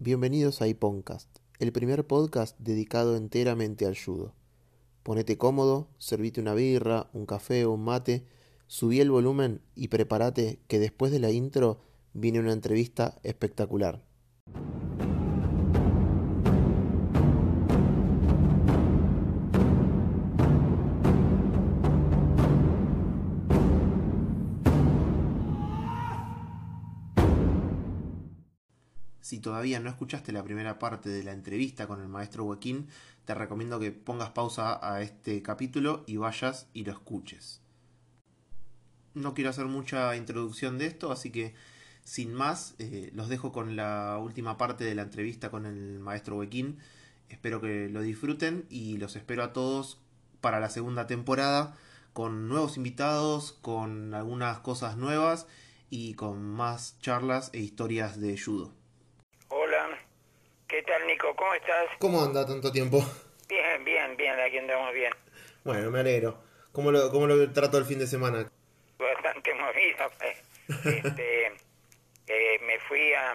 Bienvenidos a iPoncast, el primer podcast dedicado enteramente al judo. Ponete cómodo, servite una birra, un café o un mate, subí el volumen y prepárate que después de la intro viene una entrevista espectacular. Todavía no escuchaste la primera parte de la entrevista con el maestro Joaquín, te recomiendo que pongas pausa a este capítulo y vayas y lo escuches. No quiero hacer mucha introducción de esto, así que sin más, eh, los dejo con la última parte de la entrevista con el maestro Joaquín. Espero que lo disfruten y los espero a todos para la segunda temporada con nuevos invitados, con algunas cosas nuevas y con más charlas e historias de judo. ¿Qué tal, Nico? ¿Cómo estás? ¿Cómo anda tanto tiempo? Bien, bien, bien, aquí andamos bien. Bueno, me alegro. ¿Cómo lo, cómo lo trató el fin de semana? Bastante movido. Este, eh, me fui a...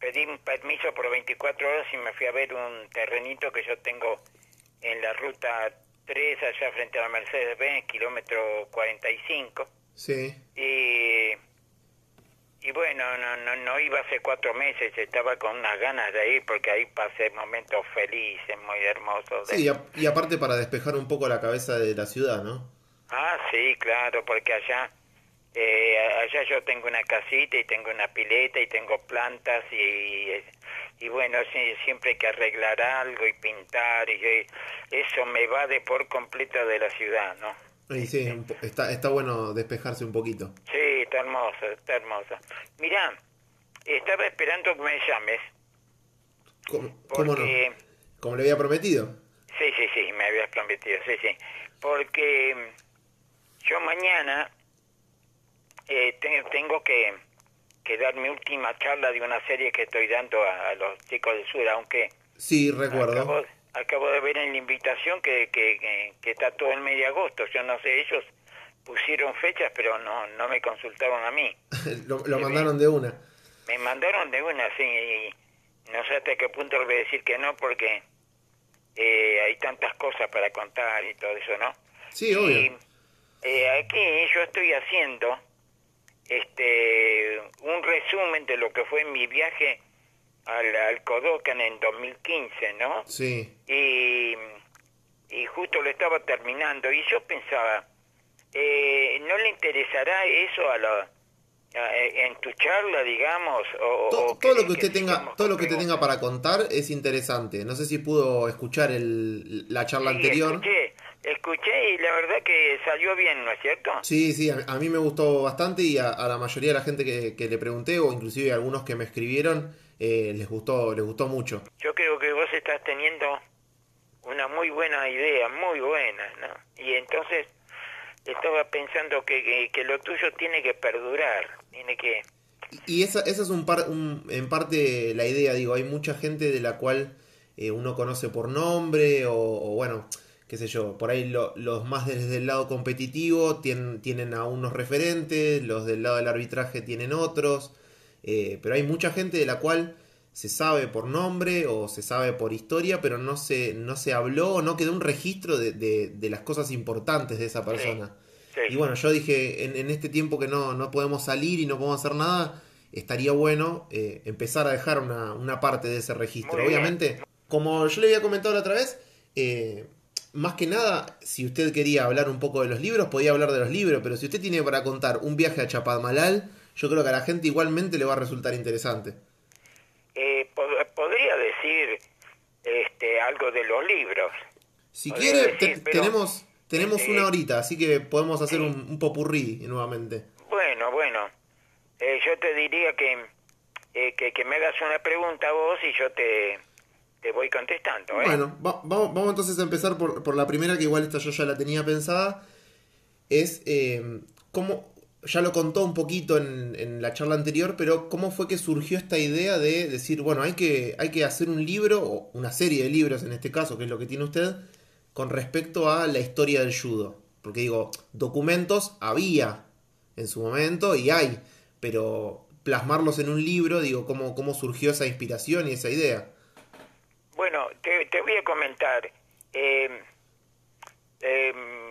Pedí un permiso por 24 horas y me fui a ver un terrenito que yo tengo en la ruta 3, allá frente a la Mercedes-Benz, kilómetro 45. Sí. Y y bueno, no, no, no iba hace cuatro meses, estaba con unas ganas de ir porque ahí pasé momentos felices, muy hermosos. Sí, y, aparte para despejar un poco la cabeza de la ciudad, ¿no? Ah, sí, claro, porque allá, eh, allá yo tengo una casita y tengo una pileta y tengo plantas y, y bueno, siempre hay que arreglar algo y pintar y eso me va de por completo de la ciudad, ¿no? Sí, sí, está, está bueno despejarse un poquito. Sí, está hermoso, está hermoso. Mirá, estaba esperando que me llames. ¿Cómo, ¿cómo no? ¿Como le había prometido? Sí, sí, sí, me habías prometido, sí, sí. Porque yo mañana eh, tengo que, que dar mi última charla de una serie que estoy dando a, los chicos del sur, aunque... Sí, recuerdo acabo de ver en la invitación que, que, que, está todo el mes de agosto. Yo no sé, ellos pusieron fechas, pero no, no me consultaron a mí. lo, mandaron de una. Me mandaron de una, sí, y no sé hasta qué punto le voy a decir que no, porque eh, hay tantas cosas para contar y todo eso, ¿no? Sí, obvio. Eh, aquí yo estoy haciendo este un resumen de lo que fue mi viaje al, al Kodokan en 2015, ¿no? Sí. Y, y justo lo estaba terminando y yo pensaba, eh, ¿no le interesará eso a la en tu charla, digamos? O, todo, lo que usted tenga, todo lo que te tenga para contar es interesante. No sé si pudo escuchar el, la charla anterior. Escuché, escuché y la verdad que salió bien, ¿no es cierto? Sí, sí, a, mí me gustó bastante y a, a, la mayoría de la gente que, que le pregunté o inclusive a algunos que me escribieron eh, les gustó les gustó mucho. Yo creo que vos estás teniendo una muy buena idea, muy buena, ¿no? Y entonces estaba pensando que, que, lo tuyo tiene que perdurar, tiene que... Y esa, esa es un, par, en parte la idea, digo, hay mucha gente de la cual eh, uno conoce por nombre o, bueno, qué sé yo, por ahí los más desde el lado competitivo tienen, tienen a unos referentes, los del lado del arbitraje tienen otros, eh, pero hay mucha gente de la cual se sabe por nombre o se sabe por historia, pero no se, no se habló o no quedó un registro de, de, las cosas importantes de esa persona. Y bueno, yo dije, en, este tiempo que no, no podemos salir y no podemos hacer nada, estaría bueno eh, empezar a dejar una, una, parte de ese registro. Obviamente, como yo le había comentado la otra vez, eh, más que nada, si usted quería hablar un poco de los libros, podía hablar de los libros, pero si usted tiene para contar un viaje a Chapadmalal, yo creo que a la gente igualmente le va a resultar interesante. Eh, podría decir este, algo de los libros. Si quiere, tenemos, tenemos este, una horita, así que podemos hacer un, un popurrí nuevamente. Bueno, bueno. Eh, yo te diría eh, que, que, me hagas una pregunta a vos y yo te, te voy contestando. Bueno, vamos, vamos entonces a empezar por, por la primera, que igual esta yo ya la tenía pensada. Es cómo, ya lo contó un poquito en, la charla anterior, pero ¿cómo fue que surgió esta idea de decir, bueno, hay que, hay que hacer un libro, o una serie de libros en este caso, que es lo que tiene usted, con respecto a la historia del judo? Porque digo, documentos había en su momento y hay, pero plasmarlos en un libro, digo, cómo, cómo surgió esa inspiración y esa idea. Bueno, te, voy a comentar. Eh, em,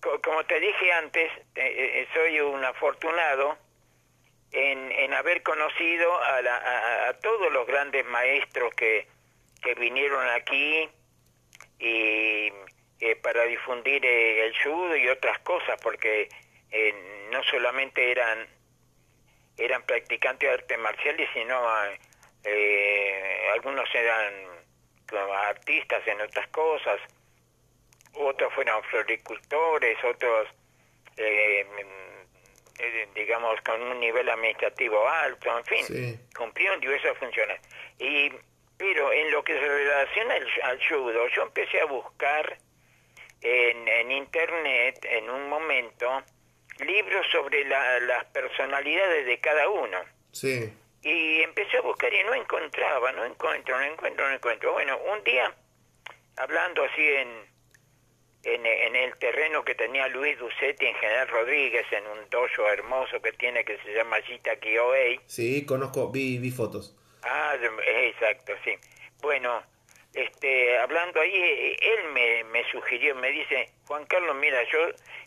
como te dije antes, eh, eh, soy un afortunado en, haber conocido a, a, todos los grandes maestros que, vinieron aquí y para difundir el judo y otras cosas, porque no solamente eran eran practicantes de artes marciales, sino eh, algunos eran artistas en otras cosas, otros fueron floricultores, otros, eh, eh, digamos, con un nivel administrativo alto, en fin, cumplieron diversas funciones. Y, pero en lo que se relaciona al, judo, yo empecé a buscar en, en internet en un momento libros sobre las personalidades de cada uno. Sí. Y empecé a buscar y no encontraba, no encuentro, no encuentro, no encuentro. Bueno, un día, hablando así en, en, el terreno que tenía Luis Ducetti en General Rodríguez, en un dojo hermoso que tiene que se llama Gita Kioei. Sí, conozco, vi, vi fotos. Ah, exacto, sí. Bueno, este, hablando ahí, él me, me sugirió, me dice, Juan Carlos, mira, yo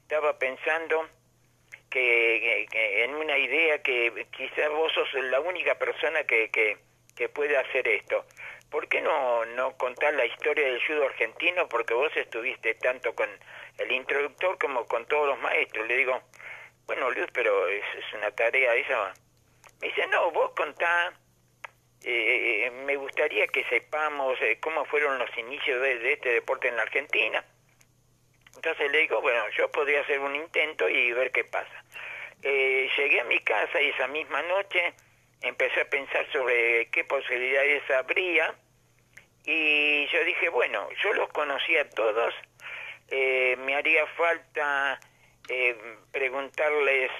estaba pensando que, en una idea que quizás vos sos la única persona que, que, que puede hacer esto. ¿Por qué no, no contar la historia del judo argentino? Porque vos estuviste tanto con el introductor como con todos los maestros. Le digo, bueno, Luis, pero es, una tarea esa. Me dice, no, vos contá, eh, me gustaría que sepamos eh, cómo fueron los inicios de, de este deporte en la Argentina entonces le digo, bueno, yo podría hacer un intento y ver qué pasa. Eh, llegué a mi casa y esa misma noche empecé a pensar sobre qué posibilidades habría y yo dije, bueno, yo los conocía a todos, eh, me haría falta eh, preguntarles,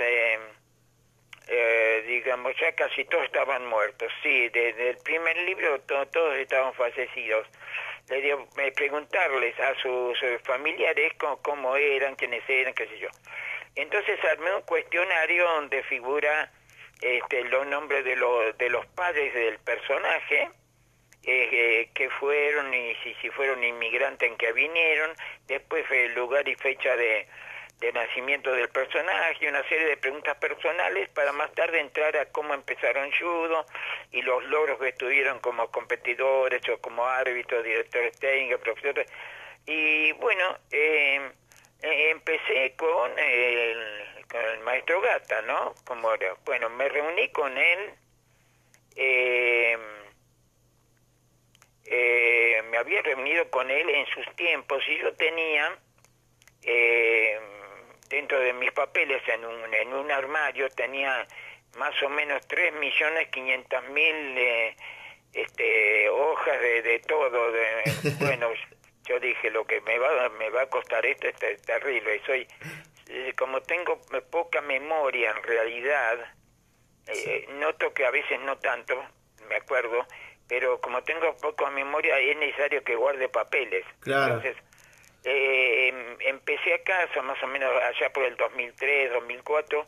digamos, ya casi todos estaban muertos, sí, desde el primer libro todos estaban fallecidos le dio, preguntarles a sus familiares cómo, eran, quiénes eran, qué sé yo. Entonces armé un cuestionario donde figura este, los nombres de, los de los padres del personaje, eh, eh, que fueron y si, fueron inmigrantes en que vinieron, después el lugar y fecha de, de nacimiento del personaje, una serie de preguntas personales para más tarde entrar a cómo empezaron judo y los logros que tuvieron como competidores o como árbitros, directores técnicos, profesores. Y bueno, eh, eh, empecé con el, con el maestro Gata, ¿no? Como bueno, me reuní con él. Eh, me había reunido con él en sus tiempos y yo tenía eh, dentro de mis papeles en un, en un armario tenía más o menos 3.500.000 eh, este, hojas de, de todo. De, bueno, yo dije, lo que me va, me va a costar esto es terrible. Y soy, eh, como tengo poca memoria en realidad, eh, noto que a veces no tanto, me acuerdo, pero como tengo poca memoria es necesario que guarde papeles. Entonces, eh, em, empecé a casa más o menos allá por el 2003, 2004,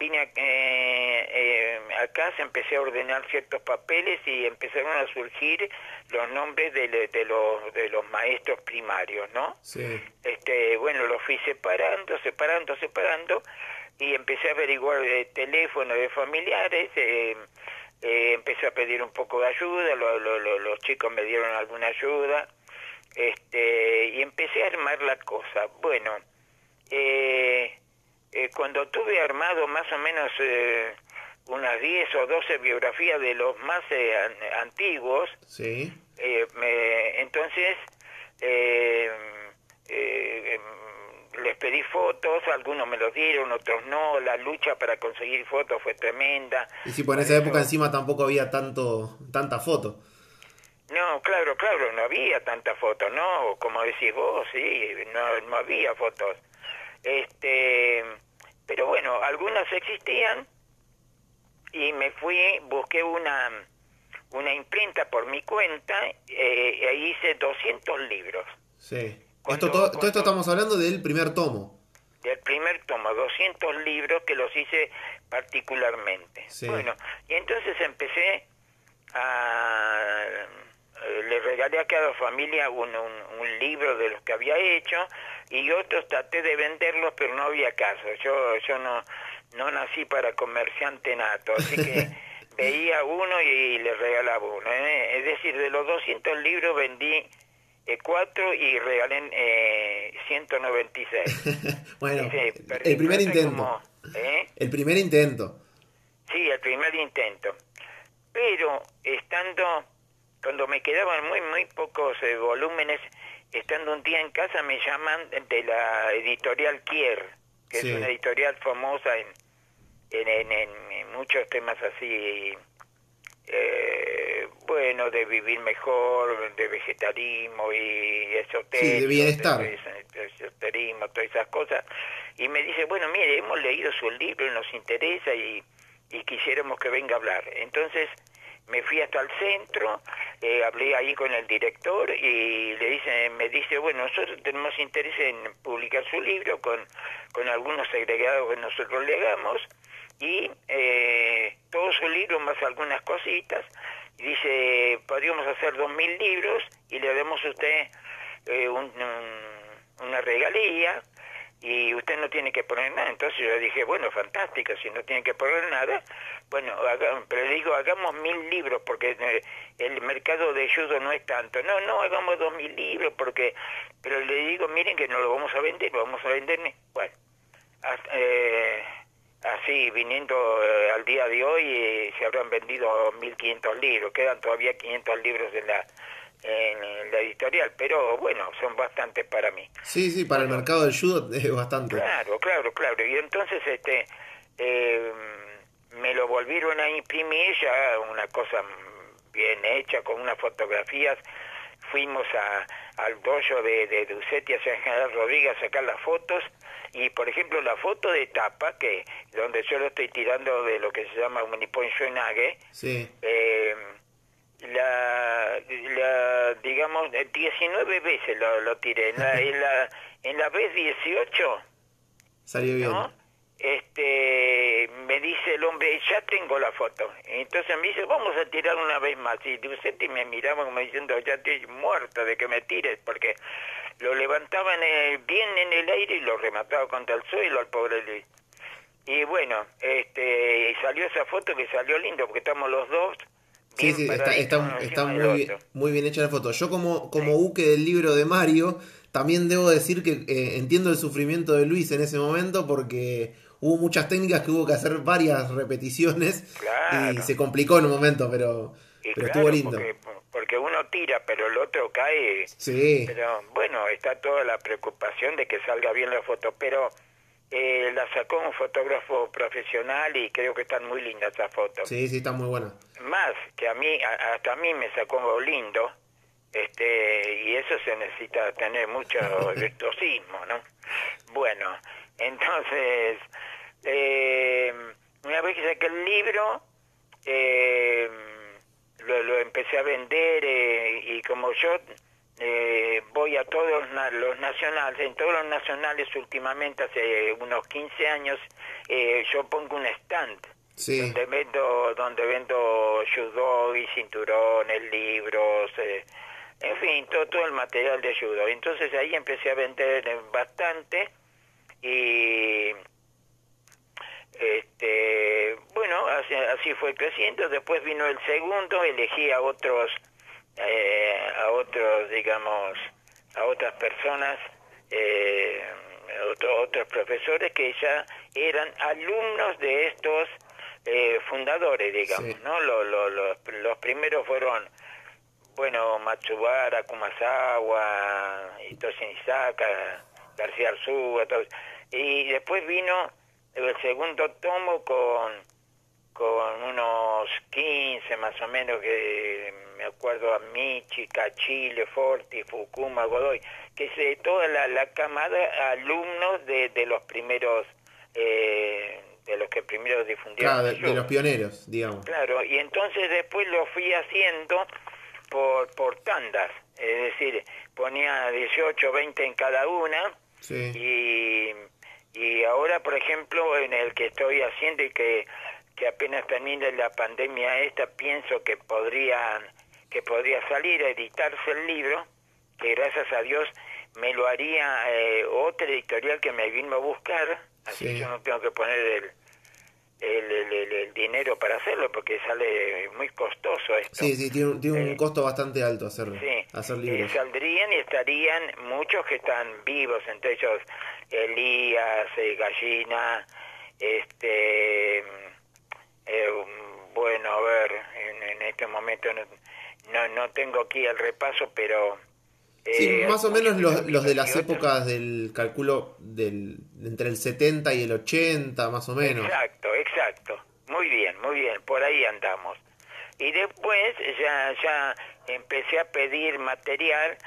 vine a, eh, eh, a casa, empecé a ordenar ciertos papeles y empezaron a surgir los nombres de, de, los, de los maestros primarios, ¿no? Sí. Este, bueno, los fui separando, separando, separando y empecé a averiguar de teléfono de familiares, eh, eh, empecé a pedir un poco de ayuda, los chicos me dieron alguna ayuda este, y empecé a armar la cosa. Bueno, eh, eh, cuando tuve armado más o menos eh, unas 10 o 12 biografías de los más antiguos, sí. me, entonces les pedí fotos, algunos me los dieron, otros no, la lucha para conseguir fotos fue tremenda. Y si por esa época encima tampoco había tanto tanta foto. No, claro, claro, no había tanta fotos, ¿no? Como decís vos, sí, no, no había fotos. Este, pero bueno, algunas existían y me fui, busqué una, una imprenta por mi cuenta eh, e hice 200 libros. Sí. esto, todo, esto estamos hablando del primer tomo. Del primer tomo, 200 libros que los hice particularmente. Sí. Bueno, y entonces empecé a... eh, Le regalé a cada familia un, un, un libro de los que había hecho y otros traté de venderlos, pero no había caso. Yo, yo no, no nací para comerciante nato, así que veía uno y le regalaba uno. ¿eh? Es decir, de los 200 libros vendí eh, cuatro y regalé eh, 196. bueno, el primer intento. como- ¿eh? El primer intento. Sí, el primer intento. Pero estando, cuando me quedaban muy, muy pocos eh, volúmenes, estando un día en casa me llaman de la editorial Kier, que Sí. es una editorial famosa en, en, en- muchos temas así, eh, bueno, de vivir mejor, de vegetarianismo y esotérico. Sí, de bienestar. de- de esoterismo, todas esas cosas. Y me dice, bueno, mire, hemos leído su libro y nos interesa y, y quisiéramos que venga a hablar. Entonces me fui hasta el centro, eh, hablé ahí con el director y le dice, me dice, bueno, nosotros tenemos interés en publicar su libro con, con algunos agregados que nosotros le hagamos y eh, todo su libro más algunas cositas. Y dice, podríamos hacer dos mil libros y le damos a usted eh, un- un- una regalía y usted no tiene que poner nada. Entonces yo dije, bueno, fantástico, si no tiene que poner nada, bueno, haga- pero le digo, hagamos mil libros porque eh, el mercado de judo no es tanto. No, no, hagamos dos mil libros porque, pero le digo, miren que no lo vamos a vender, lo vamos a vender, bueno, hasta- eh, así viniendo eh, al día de hoy eh, se habrán vendido 1500 libros, quedan todavía 500 libros en la en la editorial, pero bueno, son bastantes para mí. Sí, sí, para el mercado del judo es bastante. Claro, claro, claro. Y entonces este eh, me lo volvieron a imprimir ya una cosa bien hecha con unas fotografías. Fuimos a, al dojo de, de Ducetti a San General Rodríguez a sacar las fotos y por ejemplo la foto de tapa que donde yo lo estoy tirando de lo que se llama un Shoinage Sí, eh, la, la, digamos, 19 veces lo, lo tiré. En la, en la, en la vez 18, salió bien. ¿no? Este, me dice el hombre, ya tengo la foto. Entonces me dice, vamos a tirar una vez más. Y Ducetti me miraba como diciendo, ya estoy muerto de que me tires, porque lo levantaban bien en el aire y lo remataba contra el suelo al pobre Luis. Y bueno, este, salió esa foto que salió lindo, porque estamos los dos. Sí, sí, está, está, está muy, bien, otro. muy bien hecha la foto. Yo como, como buque del libro de Mario, también debo decir que eh, entiendo el sufrimiento de Luis en ese momento porque hubo muchas técnicas que hubo que hacer varias repeticiones Claro. y se complicó en un momento, pero, Y pero claro, estuvo lindo. Porque, porque uno tira, pero el otro cae. Sí, Pero bueno, está toda la preocupación de que salga bien la foto, pero eh, la sacó un fotógrafo profesional y creo que están muy lindas esas fotos. sí, sí, está muy buena. Más que a mí, a- hasta a mí me sacó lindo, este, y eso se necesita tener mucho virtuosismo, ¿no? Bueno, entonces, eh, una vez que saqué el libro, eh, lo, lo empecé a vender eh, y como yo eh, voy a todos los na- los nacionales, en todos los nacionales últimamente, hace unos 15 años, eh, yo pongo un stand Sí, donde vendo donde vendo judo y cinturones libros en fin todo todo el material de judo. Entonces ahí empecé a vender bastante y este bueno así, así fue creciendo. Después vino el segundo elegí a otros eh, a otros digamos a otras personas eh, otro- otros profesores que ya eran alumnos de estos eh, fundadores digamos Sí. no Lo- lo- lo- los primeros fueron bueno Matsubara Kumasawa Itoshi Nisaka García Arzúa y después vino el segundo tomo con con unos 15 más o menos que me acuerdo a Michi, Cachile, Forti, Fukuma, Godoy, que es de toda la, la camada alumnos de, de los primeros, eh, de los que primero difundieron claro, de, los pioneros, digamos. Claro, y entonces después lo fui haciendo por, por tandas, es decir, ponía 18, 20 en cada una, Sí, y, Y ahora, por ejemplo, en el que estoy haciendo y que, que apenas termine la pandemia esta, pienso que podría, que podría salir a editarse el libro, que gracias a Dios me lo haría eh, otra editorial que me vino a buscar, así yo no tengo que poner el, el, el, dinero para hacerlo porque sale muy costoso esto. Sí, sí, tiene, un, tiene un eh, costo bastante alto hacerlo. Sí, hacer libros. saldrían y estarían muchos que están vivos, entre ellos Elías, eh, Gallina, este, eh, bueno, a ver, en, en este momento no, no, no tengo aquí el repaso, pero Sí, eh, más o menos los, los de las épocas del cálculo del, entre el 70 y el 80, más o menos. Exacto. Muy bien, muy bien, por ahí andamos. Y después ya, ya empecé a pedir material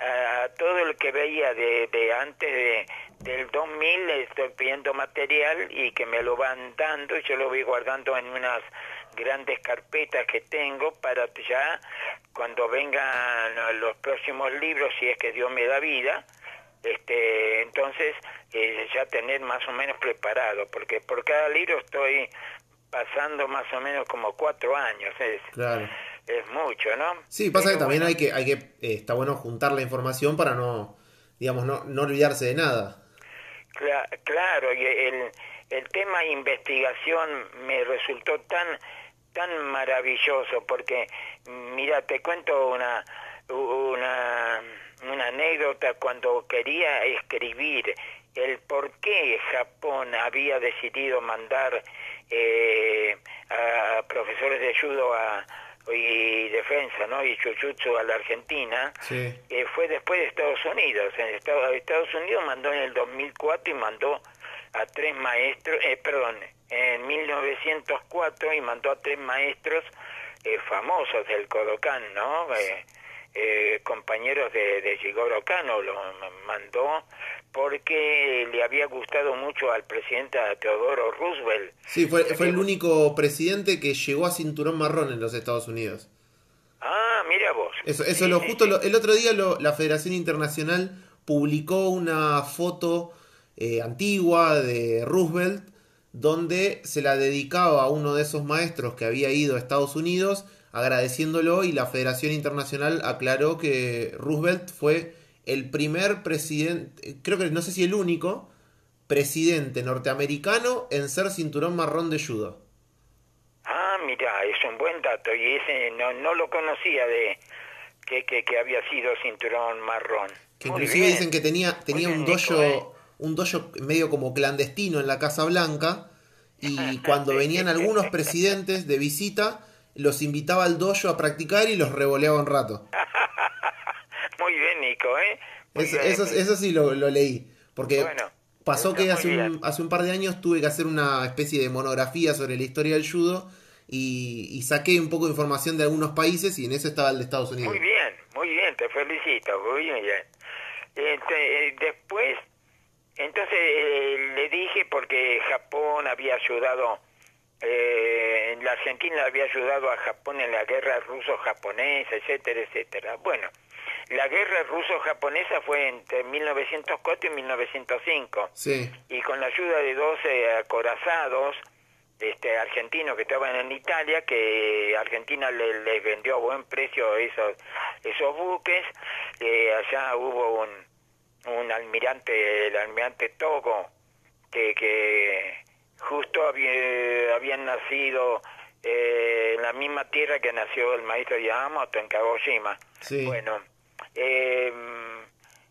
a, todo lo que veía de, de antes de, del 2000, estoy pidiendo material y que me lo van dando yo lo voy guardando en unas grandes carpetas que tengo para ya cuando vengan los próximos libros, si es que Dios me da vida, este, entonces eh, ya tener más o menos preparado, porque por cada libro estoy pasando más o menos como cuatro años, es, es mucho, ¿no? Sí, pasa que también hay que, hay que eh, está bueno juntar la información para no, digamos, no, no olvidarse de nada. claro, y el, el tema investigación me resultó tan tan maravilloso porque mira te cuento una una una anécdota cuando quería escribir el por qué Japón había decidido mandar eh, a profesores de judo a, y defensa no y chuchutsu a la Argentina eh, fue después de Estados Unidos. En Estados, Estados Unidos mandó en el 2004 y mandó a tres maestros eh, perdón en 1904 y mandó a tres maestros eh, famosos del Kodokan, ¿no? Eh, eh, compañeros de, de Jigoro Kano, lo mandó porque le había gustado mucho al presidente Teodoro Roosevelt. Sí, fue, fue el único presidente que llegó a cinturón marrón en los Estados Unidos. Ah, mira vos. Eso, eso lo justo el otro día lo, la Federación Internacional publicó una foto antigua de Roosevelt donde se la dedicaba a uno de esos maestros que había ido a Estados Unidos agradeciéndolo y la Federación Internacional aclaró que Roosevelt fue el primer presidente, creo que no sé si el único, presidente norteamericano en ser cinturón marrón de judo. Ah, mira, es un buen dato y ese no, no lo conocía de que, que, había sido cinturón marrón. Que inclusive dicen que tenía, tenía un dojo ¿eh? un dojo medio como clandestino en la Casa Blanca y cuando venían algunos presidentes de visita los invitaba al dojo a practicar y los revoleaba un rato. Muy bien, Nico, ¿eh? eso, eso, sí lo, leí, porque pasó que hace un, hace un par de años tuve que hacer una especie de monografía sobre la historia del judo y, saqué un poco de información de algunos países y en eso estaba el de Estados Unidos. Muy bien, muy bien, te felicito, muy bien. Este, eh, después entonces eh, le dije porque Japón había ayudado, eh, la Argentina había ayudado a Japón en la guerra ruso-japonesa, etcétera, etcétera. Bueno, la guerra ruso-japonesa fue entre 1904 y 1905. Sí. Y con la ayuda de 12 acorazados este, argentinos que estaban en Italia, que Argentina les le vendió a buen precio esos, esos buques, eh, allá hubo un un almirante, el almirante Togo, que, que justo había, habían nacido eh, en la misma tierra que nació el maestro Yamamoto en Kagoshima. Bueno, eh,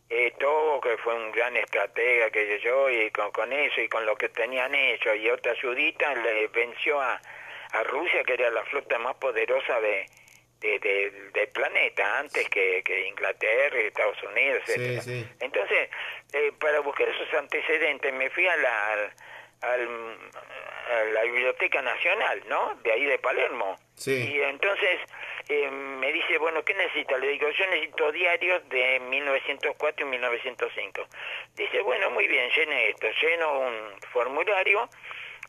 eh, Togo, que fue un gran estratega que yo, y con, con eso y con lo que tenían hecho y otra ayudita, le venció a, a Rusia, que era la flota más poderosa de, de, del planeta antes que, que Inglaterra, Estados Unidos, etc. Entonces, eh, para buscar esos antecedentes me fui a la, a la Biblioteca Nacional, ¿no? De ahí de Palermo. Y entonces eh, me dice, bueno, ¿qué necesita? Le digo, yo necesito diarios de 1904 y 1905. Dice, bueno, muy bien, llene esto, lleno un formulario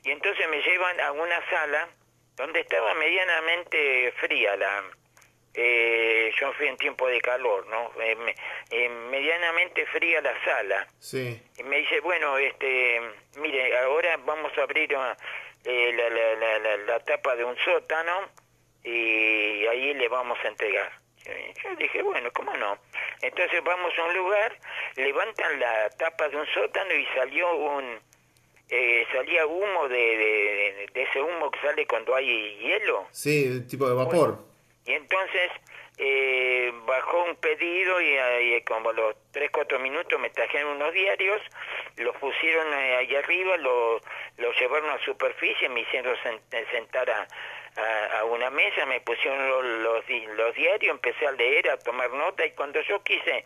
y entonces me llevan a una sala donde estaba medianamente fría la, eh, yo fui en tiempo de calor, ¿no? Eh, me- eh, medianamente fría la sala. Sí. Y me dice, bueno, este, mire, ahora vamos a abrir ah, eh, la, la, la, la, la tapa de un sótano y ahí le vamos a entregar. Yo dije, bueno, ¿cómo no? Entonces vamos a un lugar, levantan la tapa de un sótano y salió un... eh, salía humo de, de, de ese humo que sale cuando hay hielo. Sí, tipo de vapor. Y entonces eh, bajó un pedido y, ahí como a los 3, 4 minutos me trajeron unos diarios, los pusieron eh, ahí arriba, lo- los llevaron a superficie, me hicieron eh, sentar a, a- una mesa, me pusieron los, los, los diarios, empecé a leer, a tomar nota y cuando yo quise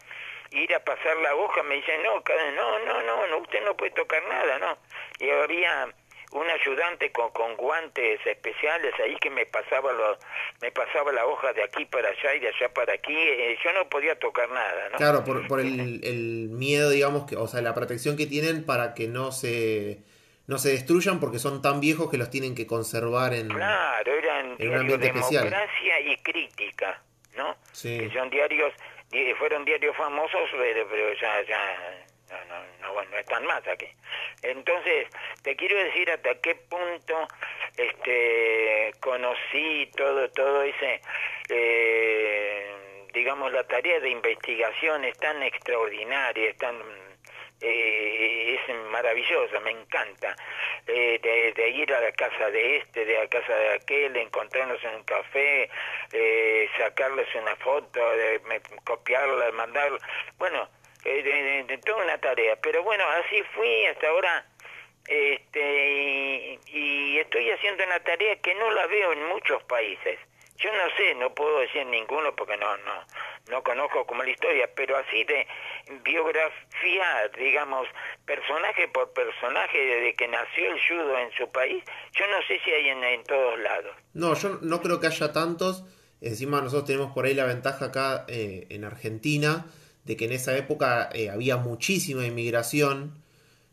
ir a pasar la hoja me dicen, no, no, no, no, no, usted no puede tocar nada, ¿no? Y había un ayudante con, con guantes especiales ahí que me pasaba lo, me pasaba la hoja de aquí para allá y de allá para aquí eh, yo no podía tocar nada no Claro, por, por el, el miedo, digamos, que, o sea, la protección que tienen para que no se, no se destruyan porque son tan viejos que los tienen que conservar en... claro eran en un ambiente especial. democracia y crítica no Sí. que son diarios di- fueron diarios famosos pero, pero ya ya no, no, no, no están más aquí. Entonces, te quiero decir hasta qué punto este conocí todo todo ese eh, digamos la tarea de investigación es tan extraordinaria, es tan eh, es maravillosa, me encanta. Eh, de, de ir a la casa de este, de la casa de aquel, encontrarnos en un café, eh, sacarles una foto, de, me- copiarla, mandarla. Bueno, eh, de, toda una tarea. Pero bueno, así fui hasta ahora. Este, y, y estoy haciendo una tarea que no la veo en muchos países. Yo no sé, no puedo decir ninguno porque no, no, no conozco como la historia, pero así de biografía, digamos, personaje por personaje desde que nació el judo en su país, yo no sé si hay en, en todos lados. No, yo no creo que haya tantos. Encima nosotros tenemos por ahí la ventaja acá eh, en Argentina de que en esa época eh, había muchísima inmigración.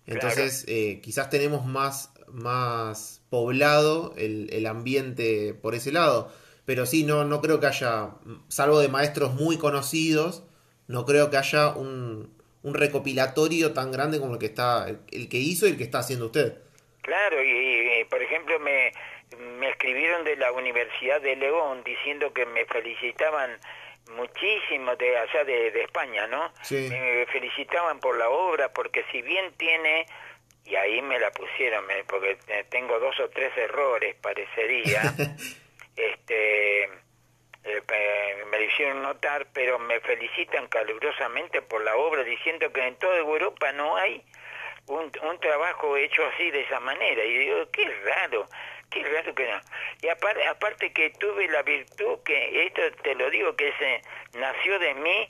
Entonces eh, quizás tenemos más, más poblado el, el ambiente por ese lado. Pero sí, no, no creo que haya, salvo de maestros muy conocidos, no creo que haya un, un recopilatorio tan grande como el que está, el que hizo y el que está haciendo usted. Claro, y, y, por ejemplo me, me escribieron de la Universidad de León diciendo que me felicitaban muchísimo de allá de, de España, ¿no? Sí. Me felicitaban por la obra porque si bien tiene, y ahí me la pusieron, me- porque eh, tengo dos o tres errores, parecería, este eh, me lo hicieron notar, pero me felicitan calurosamente por la obra, diciendo que en toda Europa no hay un, un trabajo hecho así de esa manera. Y digo, qué raro, que no. Y aparte, aparte que tuve la virtud, que esto te lo digo, que se nació de mí,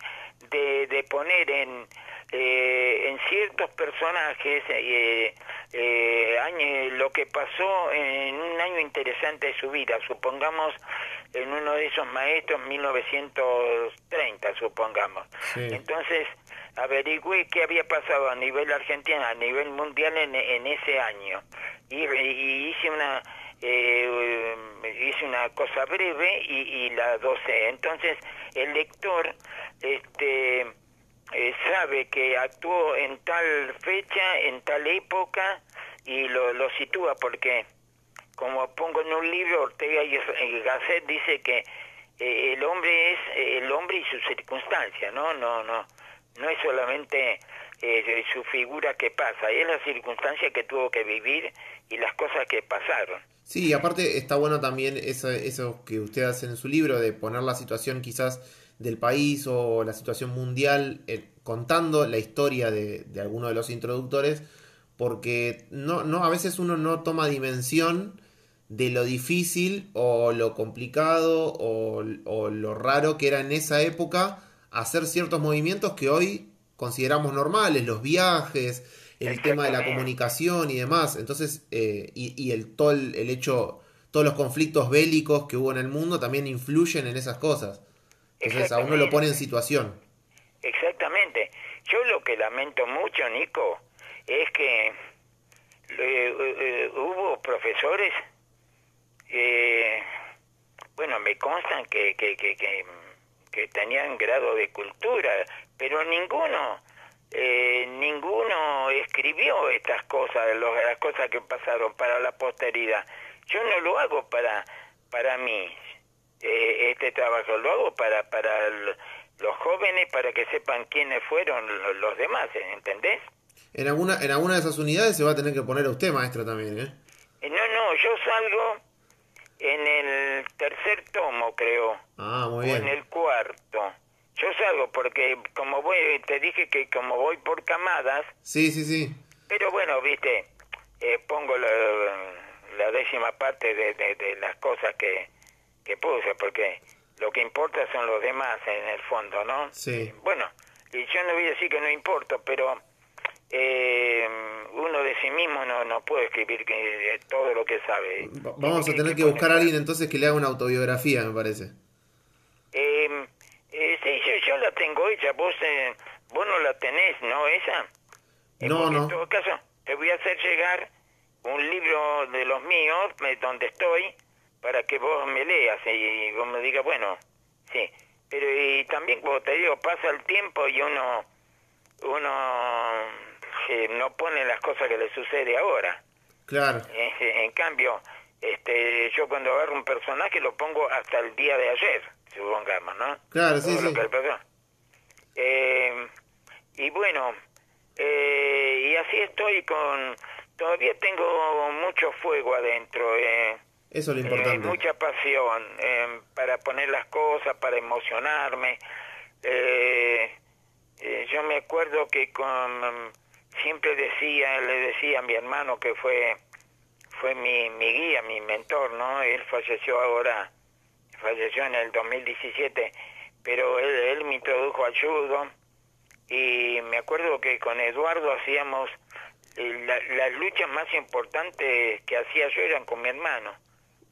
de, de poner en, eh, en ciertos personajes eh, eh, año- lo que pasó en un año interesante de su vida, supongamos en uno de esos maestros 1930, supongamos. Sí. Entonces averigüé qué había pasado a nivel argentino, a nivel mundial en, en ese año y, y hice una eh, hice una cosa breve y, y la docé. Entonces el lector este eh, sabe que actuó en tal fecha, en tal época y lo, lo sitúa porque como pongo en un libro, Ortega y Gasset dice que eh, el hombre es el hombre y sus circunstancias, ¿no? No, no, no es solamente eh, su figura que pasa, es la circunstancia que tuvo que vivir y las cosas que pasaron. Sí, aparte está bueno también eso, que usted hace en su libro, de poner la situación quizás del país o la situación mundial, eh, contando la historia de, alguno de los introductores, porque no, no, a veces uno no toma dimensión de lo difícil o lo complicado o lo raro que era en esa época hacer ciertos movimientos que hoy consideramos normales, los viajes, el tema de la comunicación y demás. Entonces, eh, y, y el, todo el, el hecho, todos los conflictos bélicos que hubo en el mundo también influyen en esas cosas. Entonces a uno lo pone en situación. Exactamente. Yo lo que lamento mucho, Nico, es que eh, eh, hubo profesores eh, bueno, me constan que, que, que, que, que tenían grado de cultura, pero ninguno, eh, ninguno escribió estas cosas, los, las cosas que pasaron para la posteridad. Yo no lo hago para, para mí, eh, este trabajo, lo hago para, para los jóvenes, para que sepan quiénes fueron los demás, ¿entendés? En alguna, en alguna de esas unidades se va a tener que poner a usted, maestro, también, ¿eh? No, no, yo salgo en el tercer tomo, creo. Ah, muy O bien. en el cuarto. Yo salgo porque como voy, te dije que como voy por camadas, Sí, sí, sí. pero bueno, viste, eh, pongo la, la décima parte de, de, de las cosas que, que puse, porque lo que importa son los demás en el fondo, ¿no? Sí. Bueno, y yo no voy a decir que no importo, pero eh, uno de sí mismo no, no puede escribir que, eh, todo lo que sabe. Va- Vamos a tener que buscar a alguien entonces que le haga una autobiografía, me parece. Eh, eh, sí, yo, yo la tengo hecha, vos, eh, vos no la tenés, ¿no? Esa. Eh, No, no. En todo caso, te voy a hacer llegar un libro de los míos, eh, donde estoy, para que vos me leas y vos me digas, bueno, sí. Pero y también, como te digo, pasa el tiempo y uno, uno eh, no pone las cosas que le sucede ahora. Claro. Eh, En cambio, este, yo cuando agarro un personaje lo pongo hasta el día de ayer, supongamos, ¿no? Claro, sí, sí. Eh, y bueno, eh, y así estoy con... Todavía tengo mucho fuego adentro, eh, Eso es lo eh, importante. mucha pasión eh, para poner las cosas, para emocionarme. Eh, yo me acuerdo que con, siempre decía, le decía a mi hermano que fue fue mi, mi guía, mi mentor, ¿no? Él falleció ahora, falleció en el 2017, pero él, él me introdujo al judo y me acuerdo que con Eduardo hacíamos eh, la- las luchas más importantes que hacía yo eran con mi hermano.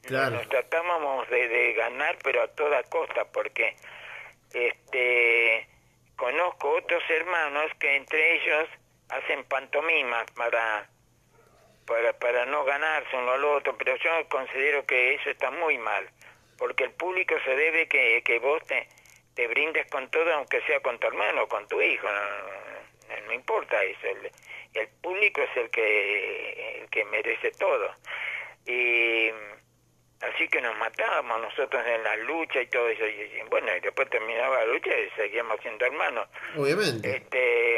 Claro. Nos tratábamos de, de ganar, pero a toda costa, porque este conozco otros hermanos que entre ellos hacen pantomimas para para, para no ganarse uno al otro, pero yo considero que eso está muy mal, porque el público se debe que, que vos te, te brindes con todo, aunque sea con tu hermano con tu hijo, no, no- no importa eso, el, el público es el que, el que merece todo. Y así que nos matábamos nosotros en la lucha y todo eso, y, y bueno, y después terminaba la lucha y seguíamos siendo hermanos. Obviamente. Este,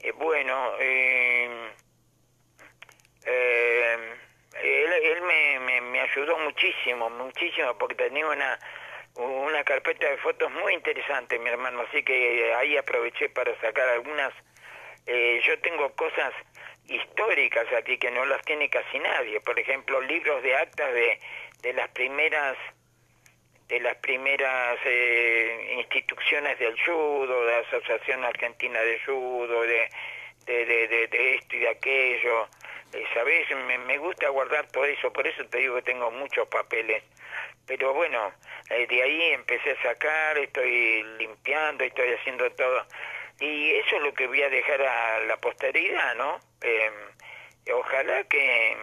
eh, bueno, eh, eh, él, él me, me, me ayudó muchísimo, muchísimo, porque tenía una, una carpeta de fotos muy interesante, mi hermano, así que ahí aproveché para sacar algunas. Eh, yo tengo cosas históricas aquí que no las tiene casi nadie, por ejemplo, libros de actas de, de las primeras de las primeras eh, instituciones del judo, de la Asociación Argentina de Judo, de, de, de, de- de esto y de aquello. Eh, ¿Sabes? Me, me gusta guardar todo eso, por eso te digo que tengo muchos papeles. Pero bueno, eh, de ahí empecé a sacar, estoy limpiando, estoy haciendo todo. Y eso es lo que voy a dejar a la posteridad, ¿no? Eh, ojalá que,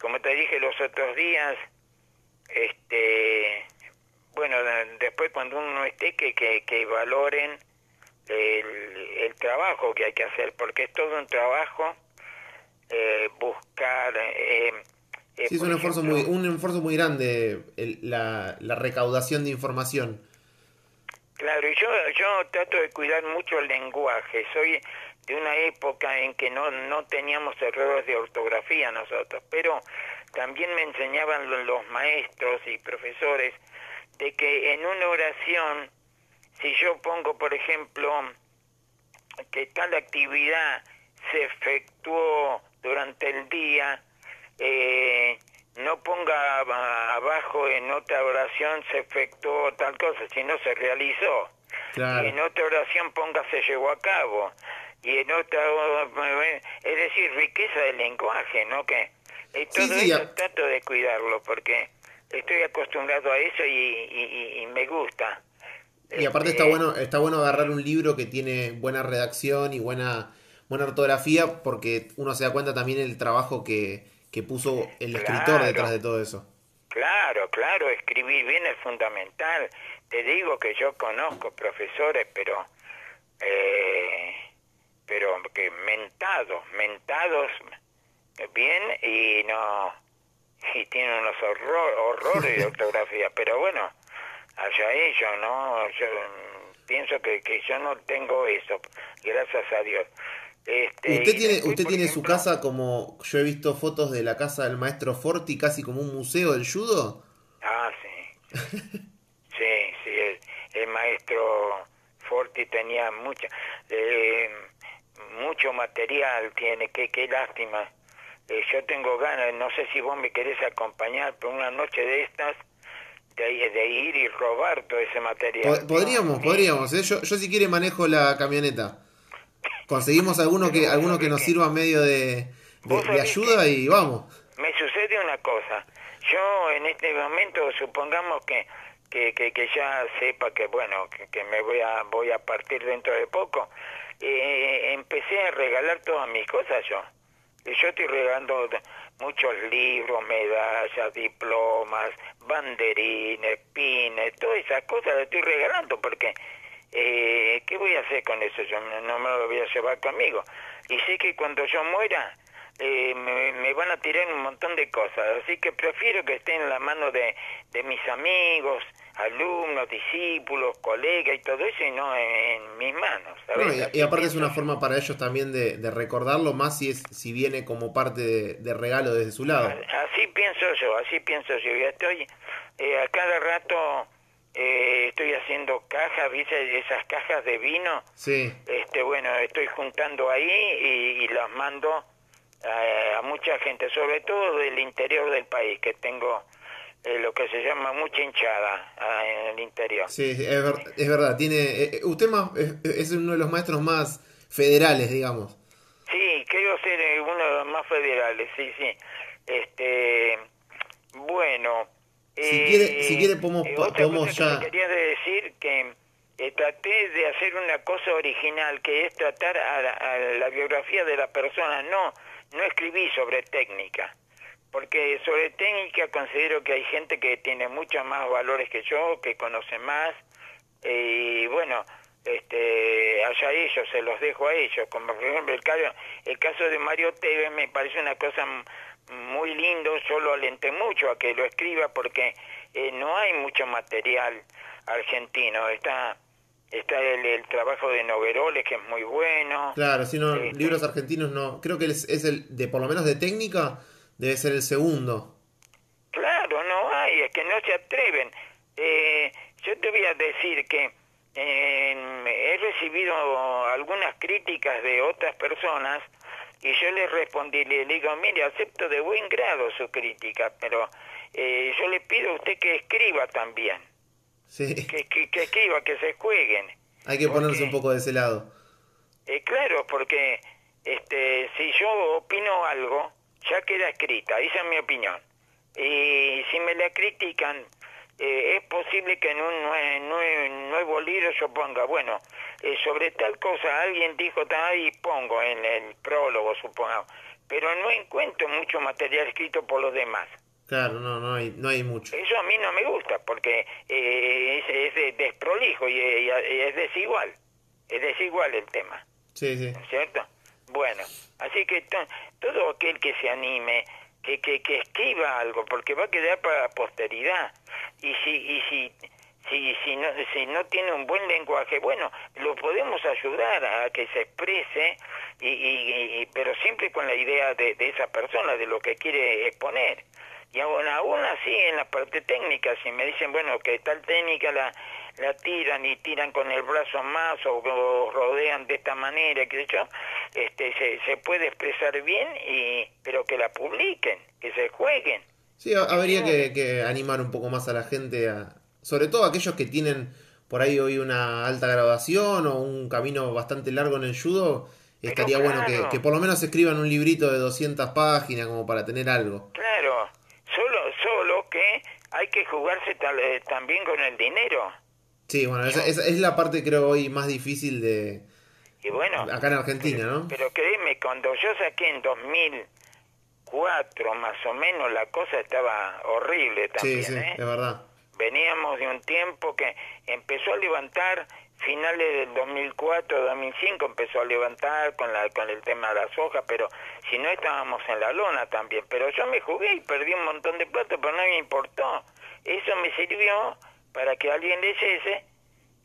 como te dije los otros días, este bueno de- después cuando uno esté que, que, que valoren el, el trabajo que hay que hacer porque es todo un trabajo eh, buscar eh, eh, Sí, es un esfuerzo ejemplo, muy, un esfuerzo muy grande el- la, la recaudación de información. Claro, y yo, yo trato de cuidar mucho el lenguaje. Soy de una época en que no, no teníamos errores de ortografía nosotros, pero también me enseñaban lo- los maestros y profesores de que en una oración, si yo pongo, por ejemplo, que tal actividad se efectuó durante el día, eh, no ponga abajo en otra oración se efectuó tal cosa, sino se realizó. Claro. Y en otra oración ponga se llevó a cabo. Y en otra, eh, es decir, riqueza del lenguaje, ¿no? Que eh, Sí, todo sí, eso a- trato de cuidarlo porque estoy acostumbrado a eso y, y- y- y me gusta. Y aparte Este, está bueno, está bueno agarrar un libro que tiene buena redacción y buena, buena ortografía, porque uno se da cuenta también el trabajo que, que puso el escritor detrás de todo eso. Claro, claro, escribir bien es fundamental. Te digo que yo conozco profesores, pero eh, pero que mentados, mentados bien y no y tienen unos horror, horrores de ortografía, pero bueno, allá ellos, ¿no? Yo pienso que, que yo no tengo eso, gracias a Dios. Este, ¿Usted tiene, usted tiene su casa como, yo he visto fotos de la casa del maestro Forti, casi como un museo del judo? Ah, sí. sí, sí, el, maestro Forti tenía mucha, eh, mucho material, tiene, qué, qué lástima. Eh, yo tengo ganas, no sé si vos me querés acompañar por una noche de estas, de, de ir y robar todo ese material. Podríamos, podríamos, ¿eh? yo, yo si quiere manejo la camioneta. Conseguimos alguno que alguno que nos sirva medio de, de, ayuda y vamos. Me sucede una cosa. Yo en este momento supongamos que que, que, ya sepa que bueno que, me voy a voy a partir dentro de poco eh, empecé a regalar todas mis cosas yo yo estoy regalando muchos libros medallas diplomas banderines pines todas esas cosas las estoy regalando porque eh, ¿qué voy a hacer con eso? Yo no me lo voy a llevar conmigo. Y sé que cuando yo muera, eh, me, van a tirar un montón de cosas, así que prefiero que esté en la mano de, de mis amigos, alumnos, discípulos, colegas y todo eso, y no en, mis manos. y, aparte es una forma para ellos también de, de, recordarlo, más si, es, si viene como parte de, regalo desde su lado. Así pienso yo, así pienso yo. Y estoy eh, a cada rato eh, estoy haciendo cajas, ¿viste? Esas cajas de vino. Sí. Este, bueno, estoy juntando ahí y, las mando a, mucha gente, sobre todo del interior del país, que tengo eh, lo que se llama mucha hinchada ah, en el interior. Sí, es, es verdad. Tiene, eh, usted más, es, uno de los maestros más federales, digamos. Sí, creo ser uno de los más federales, sí, sí. Este, bueno, si quiere, si quiere podemos, eh, podemos ya... quería decir que eh, traté de hacer una cosa original, que es tratar a la, biografía de la persona. No, no escribí sobre técnica, porque sobre técnica considero que hay gente que tiene muchos más valores que yo, que conoce más, y bueno, este, allá ellos, se los dejo a ellos, como por ejemplo el caso, el caso de Mario Tevez me parece una cosa muy lindo, yo lo alenté mucho a que lo escriba porque eh, no hay mucho material argentino, está está el, trabajo de Noveroles que es muy bueno. Claro, si no, este, libros argentinos no, creo que es, es, el, de por lo menos de técnica, debe ser el segundo. Claro, no hay, es que no se atreven. Eh, yo te voy a decir que he recibido algunas críticas de otras personas y yo le respondí, le digo, mire, acepto de buen grado su crítica, pero eh, yo le pido a usted que escriba también. Sí. Que, que, escriba, que se jueguen. Hay que ponerse un poco de ese lado. Eh, claro, porque este, si yo opino algo, ya queda escrita, esa es mi opinión. Y si me la critican, eh, es posible que en un nuevo libro yo ponga, bueno, eh, sobre tal cosa alguien dijo, ahí pongo en el prólogo, supongamos, pero no encuentro mucho material escrito por los demás. Claro, no, no hay, no hay mucho. Eso a mí no me gusta, porque eh, es, es, desprolijo y, es desigual, es desigual el tema. Sí, sí. ¿Cierto? Bueno, así que todo aquel que se anime, que, que, que escriba algo, porque va a quedar para la posteridad. Y si, y si, si, si, no, si no tiene un buen lenguaje, bueno, lo podemos ayudar a que se exprese, y, y, pero siempre con la idea de, de esa persona, de lo que quiere exponer. Y aún, aún así, en la parte técnica, si me dicen, bueno, que tal técnica la, la tiran y tiran con el brazo más o, rodean de esta manera, que yo, este, se, se puede expresar bien, y, pero que la publiquen, que se jueguen. Sí, habría que, que, animar un poco más a la gente, a, sobre todo aquellos que tienen por ahí hoy una alta graduación o un camino bastante largo en el judo. Estaría bueno que, que, por lo menos escriban un librito de 200 páginas como para tener algo. Claro, solo, solo que hay que jugarse tal, eh, también con el dinero. Sí, bueno, esa, es la parte creo hoy más difícil de... Y bueno, acá en Argentina, ¿no? Pero créeme, cuando yo saqué en 2000 2004 más o menos la cosa estaba horrible también. Sí, sí, ¿eh? es verdad. Veníamos de un tiempo que empezó a levantar finales del 2004, 2005 empezó a levantar con la con el tema de la soja, pero si no estábamos en la lona también. Pero yo me jugué y perdí un montón de plata, pero no me importó. Eso me sirvió para que alguien leyese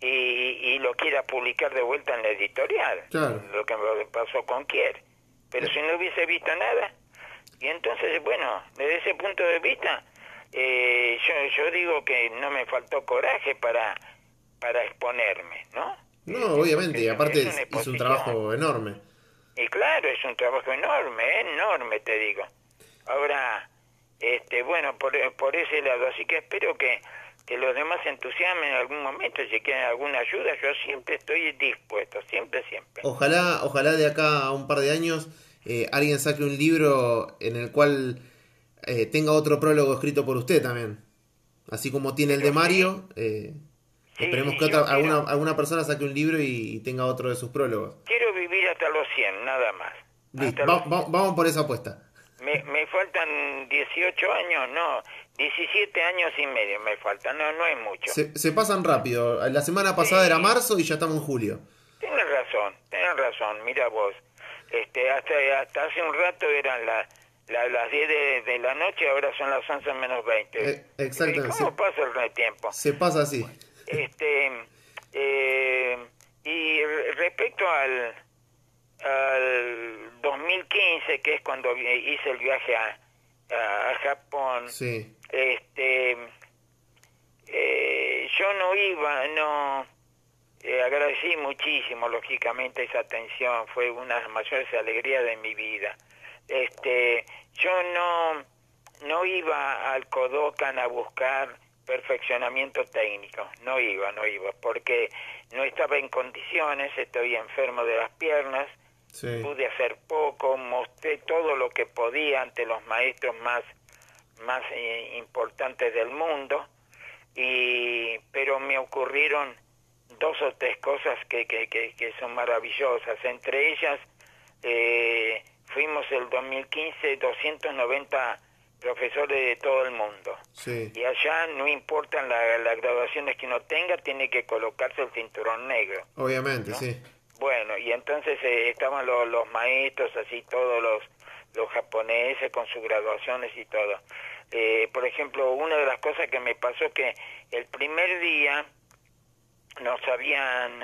y, y lo quiera publicar de vuelta en la editorial. Claro. Lo que me pasó con Kier. Pero si no hubiese visto nada, y entonces, bueno, desde ese punto de vista, eh, yo, yo digo que no me faltó coraje para, para exponerme, ¿no? No, obviamente, y aparte es es, un trabajo enorme. Y claro, es un trabajo enorme, enorme, te digo. Ahora, este, bueno, por, por ese lado, así que espero que, que los demás se entusiasmen en algún momento, si quieren alguna ayuda, yo siempre estoy dispuesto, siempre, siempre. Ojalá, ojalá de acá a un par de años eh, alguien saque un libro en el cual eh, tenga otro prólogo escrito por usted también. Así como tiene el de Mario, eh, Sí, esperemos que otra, alguna, alguna persona saque un libro y, y tenga otro de sus prólogos. Quiero vivir hasta los 100, nada más. Listo, va- vamos por esa apuesta. Me, me faltan 18 años, no, 17 años y medio me faltan, no, no es mucho. Se, se pasan rápido. La semana pasada era marzo y ya estamos en julio. Tienes razón, tienes razón, mira vos. Este, hasta, hasta hace un rato eran la- la- las 10 de, de la noche, ahora son las 11 menos 20. Eh, exactamente, ¿Cómo sí. pasa el tiempo? Se pasa así. Este, eh, y re- respecto al, al 2015, que es cuando hice el viaje a, a Japón, Sí. este eh, yo no iba no eh, agradecí muchísimo lógicamente esa atención. Fue una de las mayores alegrías de mi vida. Este yo no no iba al Kodokan a buscar perfeccionamiento técnico. No iba no iba porque no estaba en condiciones estoy enfermo de las piernas Sí. pude hacer poco, mostré todo lo que podía ante los maestros más, más eh, importantes del mundo, y, pero me ocurrieron dos o tres cosas que, que, que, que son maravillosas. Entre ellas, eh, fuimos el 2015 290 profesores de todo el mundo. Sí. Y allá no importan la- las graduaciones que uno tenga, tiene que colocarse el cinturón negro. Obviamente, sí. Bueno, y entonces eh, estaban los, los maestros, así todos los, los japoneses con sus graduaciones y todo. Eh, por ejemplo, una de las cosas que me pasó que el primer día nos habían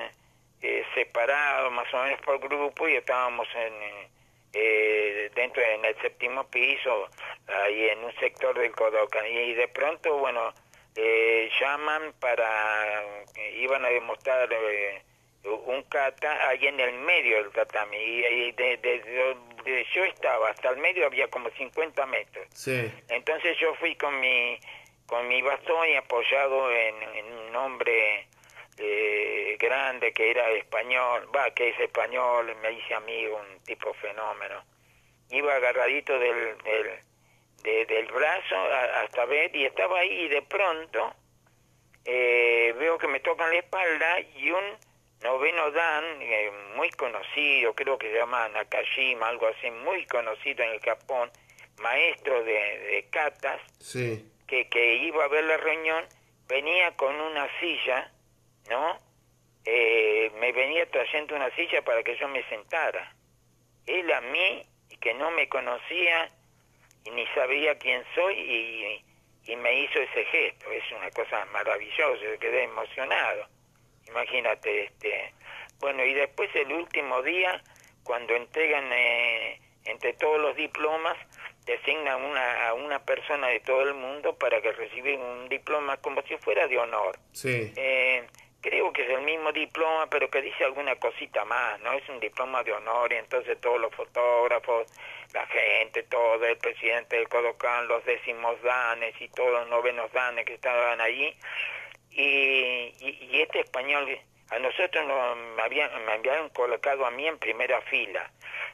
eh, separado más o menos por grupo y estábamos en eh, eh, dentro en el séptimo piso, ahí en un sector del Kodokan. Y de pronto, bueno, eh, llaman para, iban a demostrar eh, un kata ahí en el medio del tatami. Y, y de, de- yo estaba hasta el medio había como 50 metros. Sí. Entonces yo fui con mi con mi bastón y apoyado en, en un hombre eh, grande que era español, va, que es español, me hice amigo, un tipo fenómeno. Iba agarradito del, del, de- del brazo a- hasta ver y estaba ahí y de pronto eh, veo que me tocan la espalda y un noveno dan, eh, muy conocido, creo que se llama Nakashima, algo así, muy conocido en el Japón, maestro de, de katas, Sí. que, que iba a ver la reunión, venía con una silla, ¿no? Eh, me venía trayendo una silla para que yo me sentara. Él a mí, que no me conocía y ni sabía quién soy, y, y me hizo ese gesto. Es una cosa maravillosa, yo quedé emocionado. Imagínate, este. Bueno, y después el último día, cuando entregan eh, entre todos los diplomas, designan una, a una persona de todo el mundo para que reciba un diploma como si fuera de honor. Sí. Eh, creo que es el mismo diploma, pero que dice alguna cosita más, ¿no? Es un diploma de honor y entonces todos los fotógrafos, la gente, todo, el presidente del Kodokan, los décimos danes y todos los novenos danes que estaban allí. Y, y, y este español, a nosotros nos, me, habían, me habían colocado a mí en primera fila.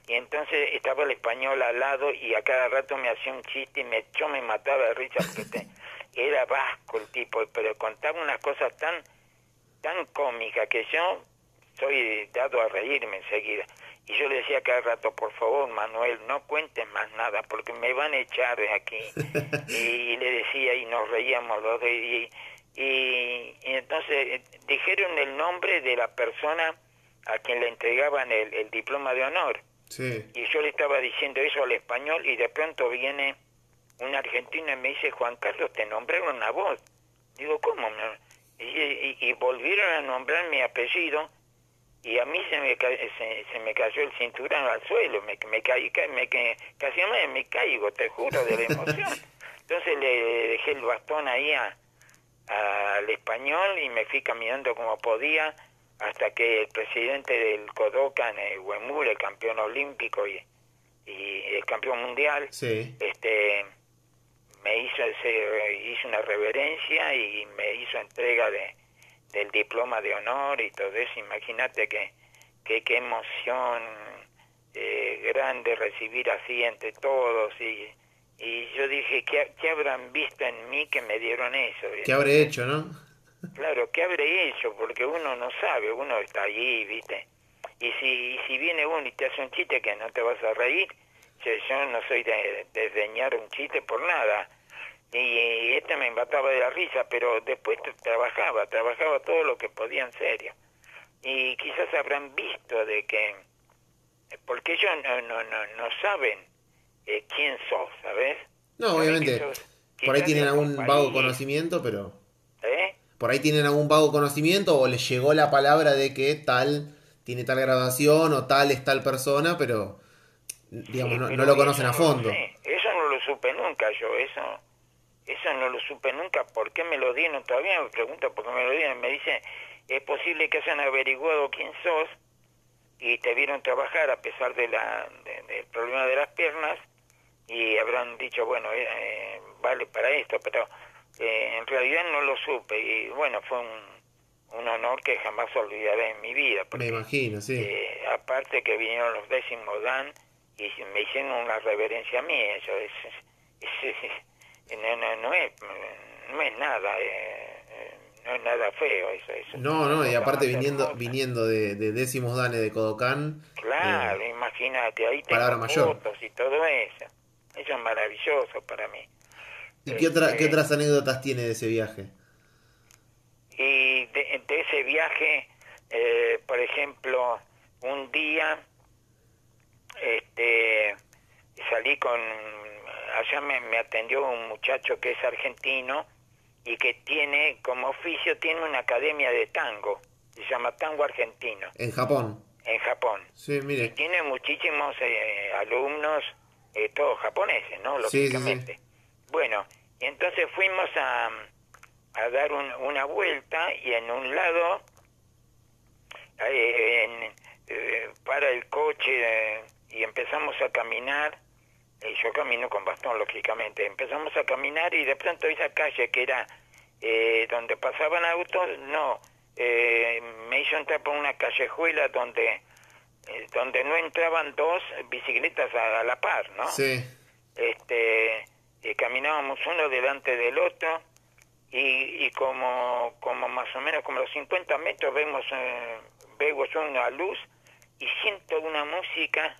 Y entonces estaba el español al lado y a cada rato me hacía un chiste y me, yo me mataba de risa porque era vasco el tipo, pero contaba unas cosas tan tan cómica que yo soy dado a reírme enseguida. Y yo le decía cada rato, por favor, Manuel, no cuentes más nada, porque me van a echar de aquí. y, le decía, y nos reíamos los dos. Y, y, entonces eh, dijeron el nombre de la persona a quien le entregaban el, el diploma de honor. Sí. Y yo le estaba diciendo eso al español y de pronto viene un argentino y me dice, Juan Carlos, te nombraron a vos. Digo, ¿cómo? Y, y, volvieron a nombrar mi apellido y a mí se me, se, se me cayó el cinturón al suelo, me, me, caí, me, casi me, me caigo, te juro, de la emoción. Entonces le dejé el bastón ahí al español y me fui caminando como podía hasta que el presidente del Kodokan, el Wemur, el campeón olímpico y, y el campeón mundial, este me hizo ese, hizo una reverencia y me hizo entrega de del diploma de honor y todo eso. Imagínate que, que qué emoción eh, grande recibir así entre todos y, y yo dije ¿qué, qué habrán visto en mí que me dieron eso qué habré hecho no claro qué habré hecho porque uno no sabe uno está allí viste y si y si viene uno y te hace un chiste que no te vas a reír yo no soy de desdeñar un chiste por nada. Y este me embataba de la risa, pero después trabajaba, trabajaba todo lo que podía en serio. Y quizás habrán visto de que, porque ellos no, no, no, no saben eh, quién sos, ¿sabes? No, obviamente. por ahí tienen algún vago conocimiento, pero... ¿Eh? Por ahí tienen algún vago conocimiento o les llegó la palabra de que tal tiene tal graduación o tal es tal persona, pero digamos, no, lo conocen a fondo. eso no lo supe nunca yo, eso eso no lo supe nunca. ¿Por qué me lo dieron? Todavía me pregunto por qué me lo dieron. Me dice, es posible que hayan averiguado quién sos y te vieron trabajar a pesar de la, del problema de las piernas y habrán dicho, bueno, eh, eh, vale para esto, pero eh, en realidad no lo supe y bueno, fue un, un honor que jamás olvidaré en mi vida. me imagino, sí. aparte que vinieron los décimos Dan y me hicieron una reverencia a mí, eso es, no, no, no, es, no es nada, eh, eh, no es nada feo eso. eso no, no, y aparte viniendo viniendo de, de décimos danes de Kodokan. Claro, eh, imagínate, ahí tengo mayor. fotos y todo eso. Eso es maravilloso para mí. ¿Y qué, otra, qué este, otras anécdotas tiene de ese viaje? Y de, de ese viaje, eh, por ejemplo, un día este salí con allá me, me atendió un muchacho que es argentino y que tiene como oficio tiene una academia de tango se llama tango argentino en Japón en Japón sí mire y tiene muchísimos eh, alumnos eh, todos japoneses no lógicamente. Bueno y entonces fuimos a, a dar una vuelta y en un lado eh, en, para el coche y empezamos a caminar, y yo camino con bastón, lógicamente, empezamos a caminar y de pronto esa calle que era eh, donde pasaban autos, no, eh, me hizo entrar por una callejuela donde, eh, donde no entraban dos bicicletas a, la par, ¿no? Sí. Este, y caminábamos uno delante del otro y, y como, como más o menos como los 50 metros vemos, vemos una luz y siento una música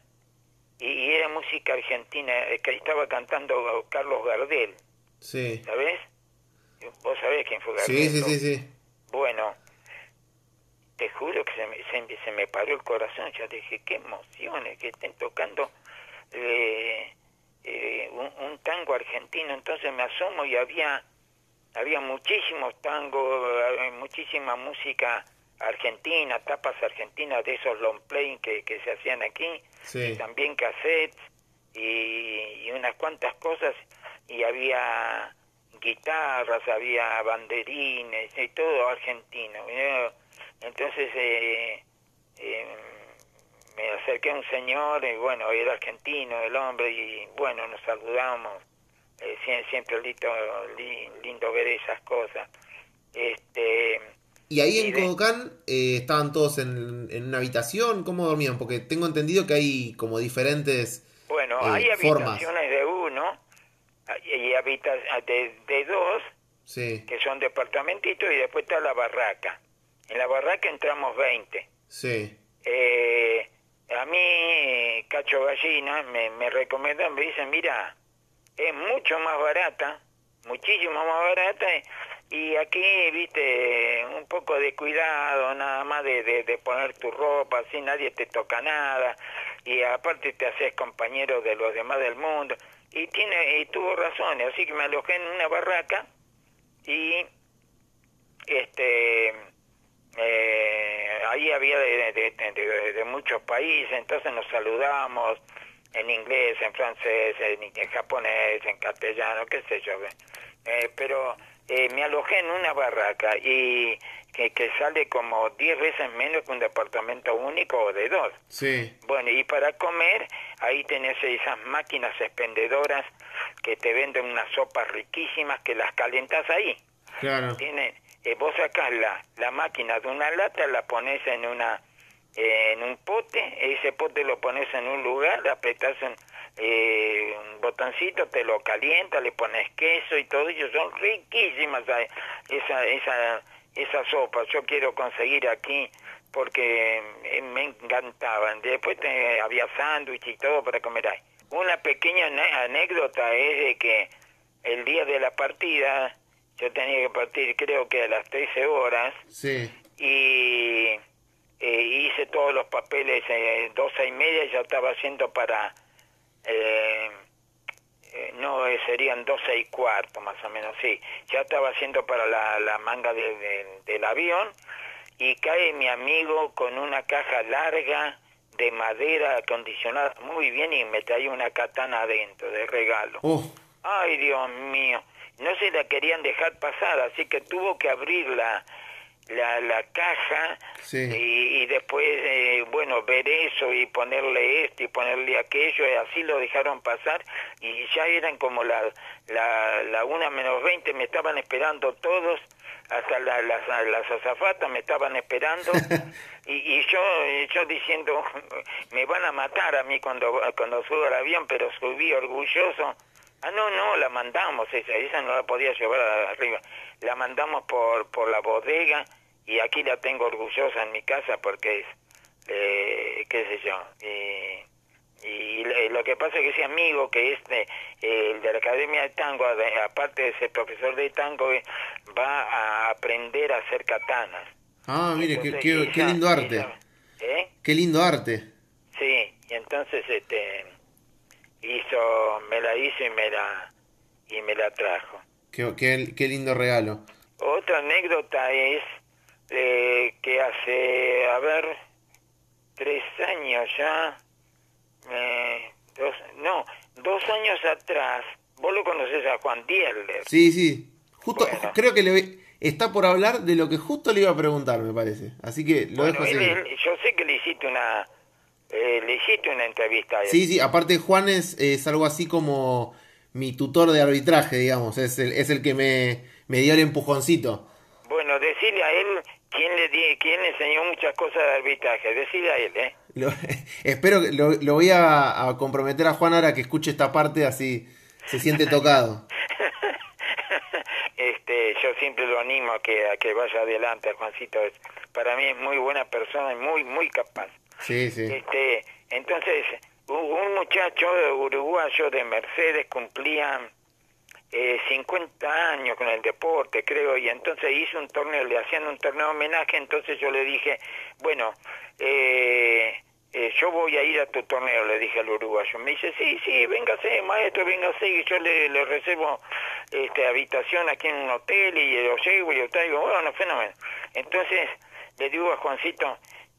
y, era música argentina, eh, que estaba cantando Carlos Gardel. Sí. ¿Sabés? ¿Vos sabés quién fue Gardel? Sí, sí, sí, sí. Bueno, te juro que se me, se, me paró el corazón, ya dije, qué emociones que estén tocando eh, eh, un, tango argentino, entonces me asomo y había había muchísimos tangos, muchísima música argentina, tapas argentinas de esos long play que, que se hacían aquí, y también cassettes y, unas cuantas cosas, y había guitarras, había banderines, y todo argentino. Entonces eh, eh, me acerqué a un señor, y bueno, era argentino el hombre, y bueno, nos saludamos, eh, siempre lindo, lindo ver esas cosas. Este, y ahí en Kodokan eh, estaban todos en, una habitación, ¿cómo dormían? Porque tengo entendido que hay como diferentes Bueno, eh, hay habitaciones de uno y habitaciones de, de, dos, que son departamentitos, y después está la barraca. En la barraca entramos 20. Sí. Eh, a mí, Cacho Gallina, me, me recomendó, me dice, mira, es mucho más barata, muchísimo más barata, y aquí, viste, un poco de cuidado, nada más de, de, poner tu ropa, así nadie te toca nada, y aparte te haces compañero de los demás del mundo, y tiene y tuvo razón, así que me alojé en una barraca, y este eh, ahí había de, de, de, muchos países, entonces nos saludamos en inglés, en francés, en, japonés, en castellano, qué sé yo. Eh, pero eh, me alojé en una barraca y que, que sale como 10 veces menos que un departamento único o de dos. Sí. Bueno, y para comer, ahí tenés esas máquinas expendedoras que te venden unas sopas riquísimas que las calentas ahí. Claro. Tienen, eh, vos sacás la, la máquina de una lata, la pones en una en un pote, ese pote lo pones en un lugar, apretás un, eh, un botoncito, te lo calienta, le pones queso y todo, ellos son riquísimas esa, esa, esa sopa. Yo quiero conseguir aquí porque eh, me encantaban. Después te, había sándwich y todo para comer ahí. Una pequeña anécdota es de que el día de la partida yo tenía que partir creo que a las 13 horas. Sí. Y eh, hice todos los papeles, eh, 12 y media ya estaba haciendo para... Eh, eh, no, serían 12 y cuarto más o menos, sí. Ya estaba haciendo para la, la manga del avión y cae mi amigo con una caja larga de madera acondicionada muy bien y me trae una katana adentro de regalo. Ay, Dios mío no se la querían dejar pasar, así que tuvo que abrir la, la, la caja y, después, eh, bueno, ver eso y ponerle esto y ponerle aquello, y así lo dejaron pasar y ya eran como la, la, la una menos veinte, me estaban esperando todos, hasta la, las, las azafatas me estaban esperando y, y yo, yo diciendo, me van a matar a mí cuando, cuando subo al avión, pero subí orgulloso Ah, no, no, la mandamos, esa, esa no la podía llevar arriba. La mandamos por, por la bodega y aquí la tengo orgullosa en mi casa porque es, eh, qué sé yo. y lo que pasa es que ese amigo que es de, el de la Academia de Tango, aparte de ser profesor de tango, va a aprender a hacer katanas. Ah, mire, qué, qué, lindo arte. ¿eh? Qué lindo arte. Sí, y entonces este hizo, me la hizo y me la, y me la trajo. Qué, qué, lindo regalo. Otra anécdota es eh, que hace, a ver, tres años ya, eh, dos, no, dos años atrás, vos lo conoces a Juan Dierler. Sí, sí, justo, creo que le está por hablar de lo que justo le iba a preguntar, me parece. Así que lo dejo yo sé que le hiciste una eh, le hiciste una entrevista a él. Sí, sí, aparte Juan es, es, algo así como mi tutor de arbitraje, digamos, es el, es el que me, me dio el empujoncito. Bueno, decirle a él quién le, di, quién le enseñó muchas cosas de arbitraje, decirle a él, ¿eh? espero que lo, lo voy a, a, comprometer a Juan ahora que escuche esta parte, así se siente tocado. este, yo siempre lo animo a que, a que vaya adelante, Juancito. Para mí es muy buena persona y muy, muy capaz. Sí, sí. Este, entonces, un muchacho uruguayo de Mercedes cumplía eh, 50 años con el deporte, creo, y entonces hizo un torneo, le hacían un torneo de homenaje, entonces yo le dije, bueno, eh, eh, yo voy a ir a tu torneo, le dije al uruguayo. Me dice, sí, sí, véngase, maestro, véngase, y yo le, reservo este, habitación aquí en un hotel y lo llevo y yo traigo, bueno, fenómeno. Entonces le digo a Juancito,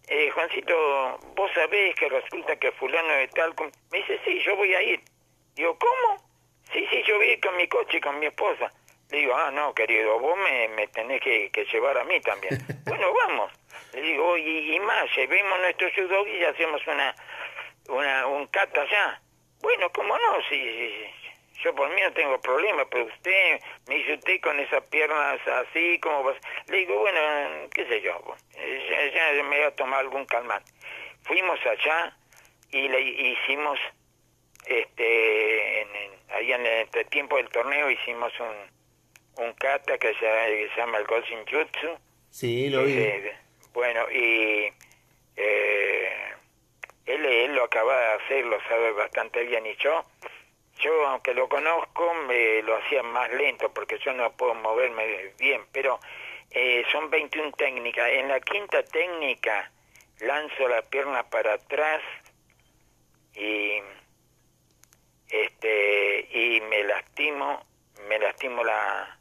eh, Juancito, vos sabés que resulta que fulano de tal... Me dice, sí, yo voy a ir. Digo, ¿cómo? Sí, sí, yo voy a ir con mi coche con mi esposa. Le digo, ah, no, querido, vos me, me tenés que, que, llevar a mí también. bueno, vamos. Le digo, y, y más, llevemos nuestro judo y hacemos una, una, un cata allá. Bueno, ¿cómo no? Sí, sí, yo por mí no tengo problema, pero usted, me dice usted con esas piernas así, como vas? Le digo, bueno, qué sé yo, ya, me voy a tomar algún calmante. Fuimos allá y le hicimos, este, en, ahí en el tiempo del torneo hicimos un, un kata que se, llama el Golden Jutsu. Sí, lo vi. Eh, bueno, y eh, él acaba de hacer, lo sabe bastante bien y yo, yo aunque lo conozco, me lo hacía más lento porque yo no puedo moverme bien, pero eh, son 21 técnicas. En la quinta técnica lanzo la pierna para atrás y este y me lastimo, me lastimo la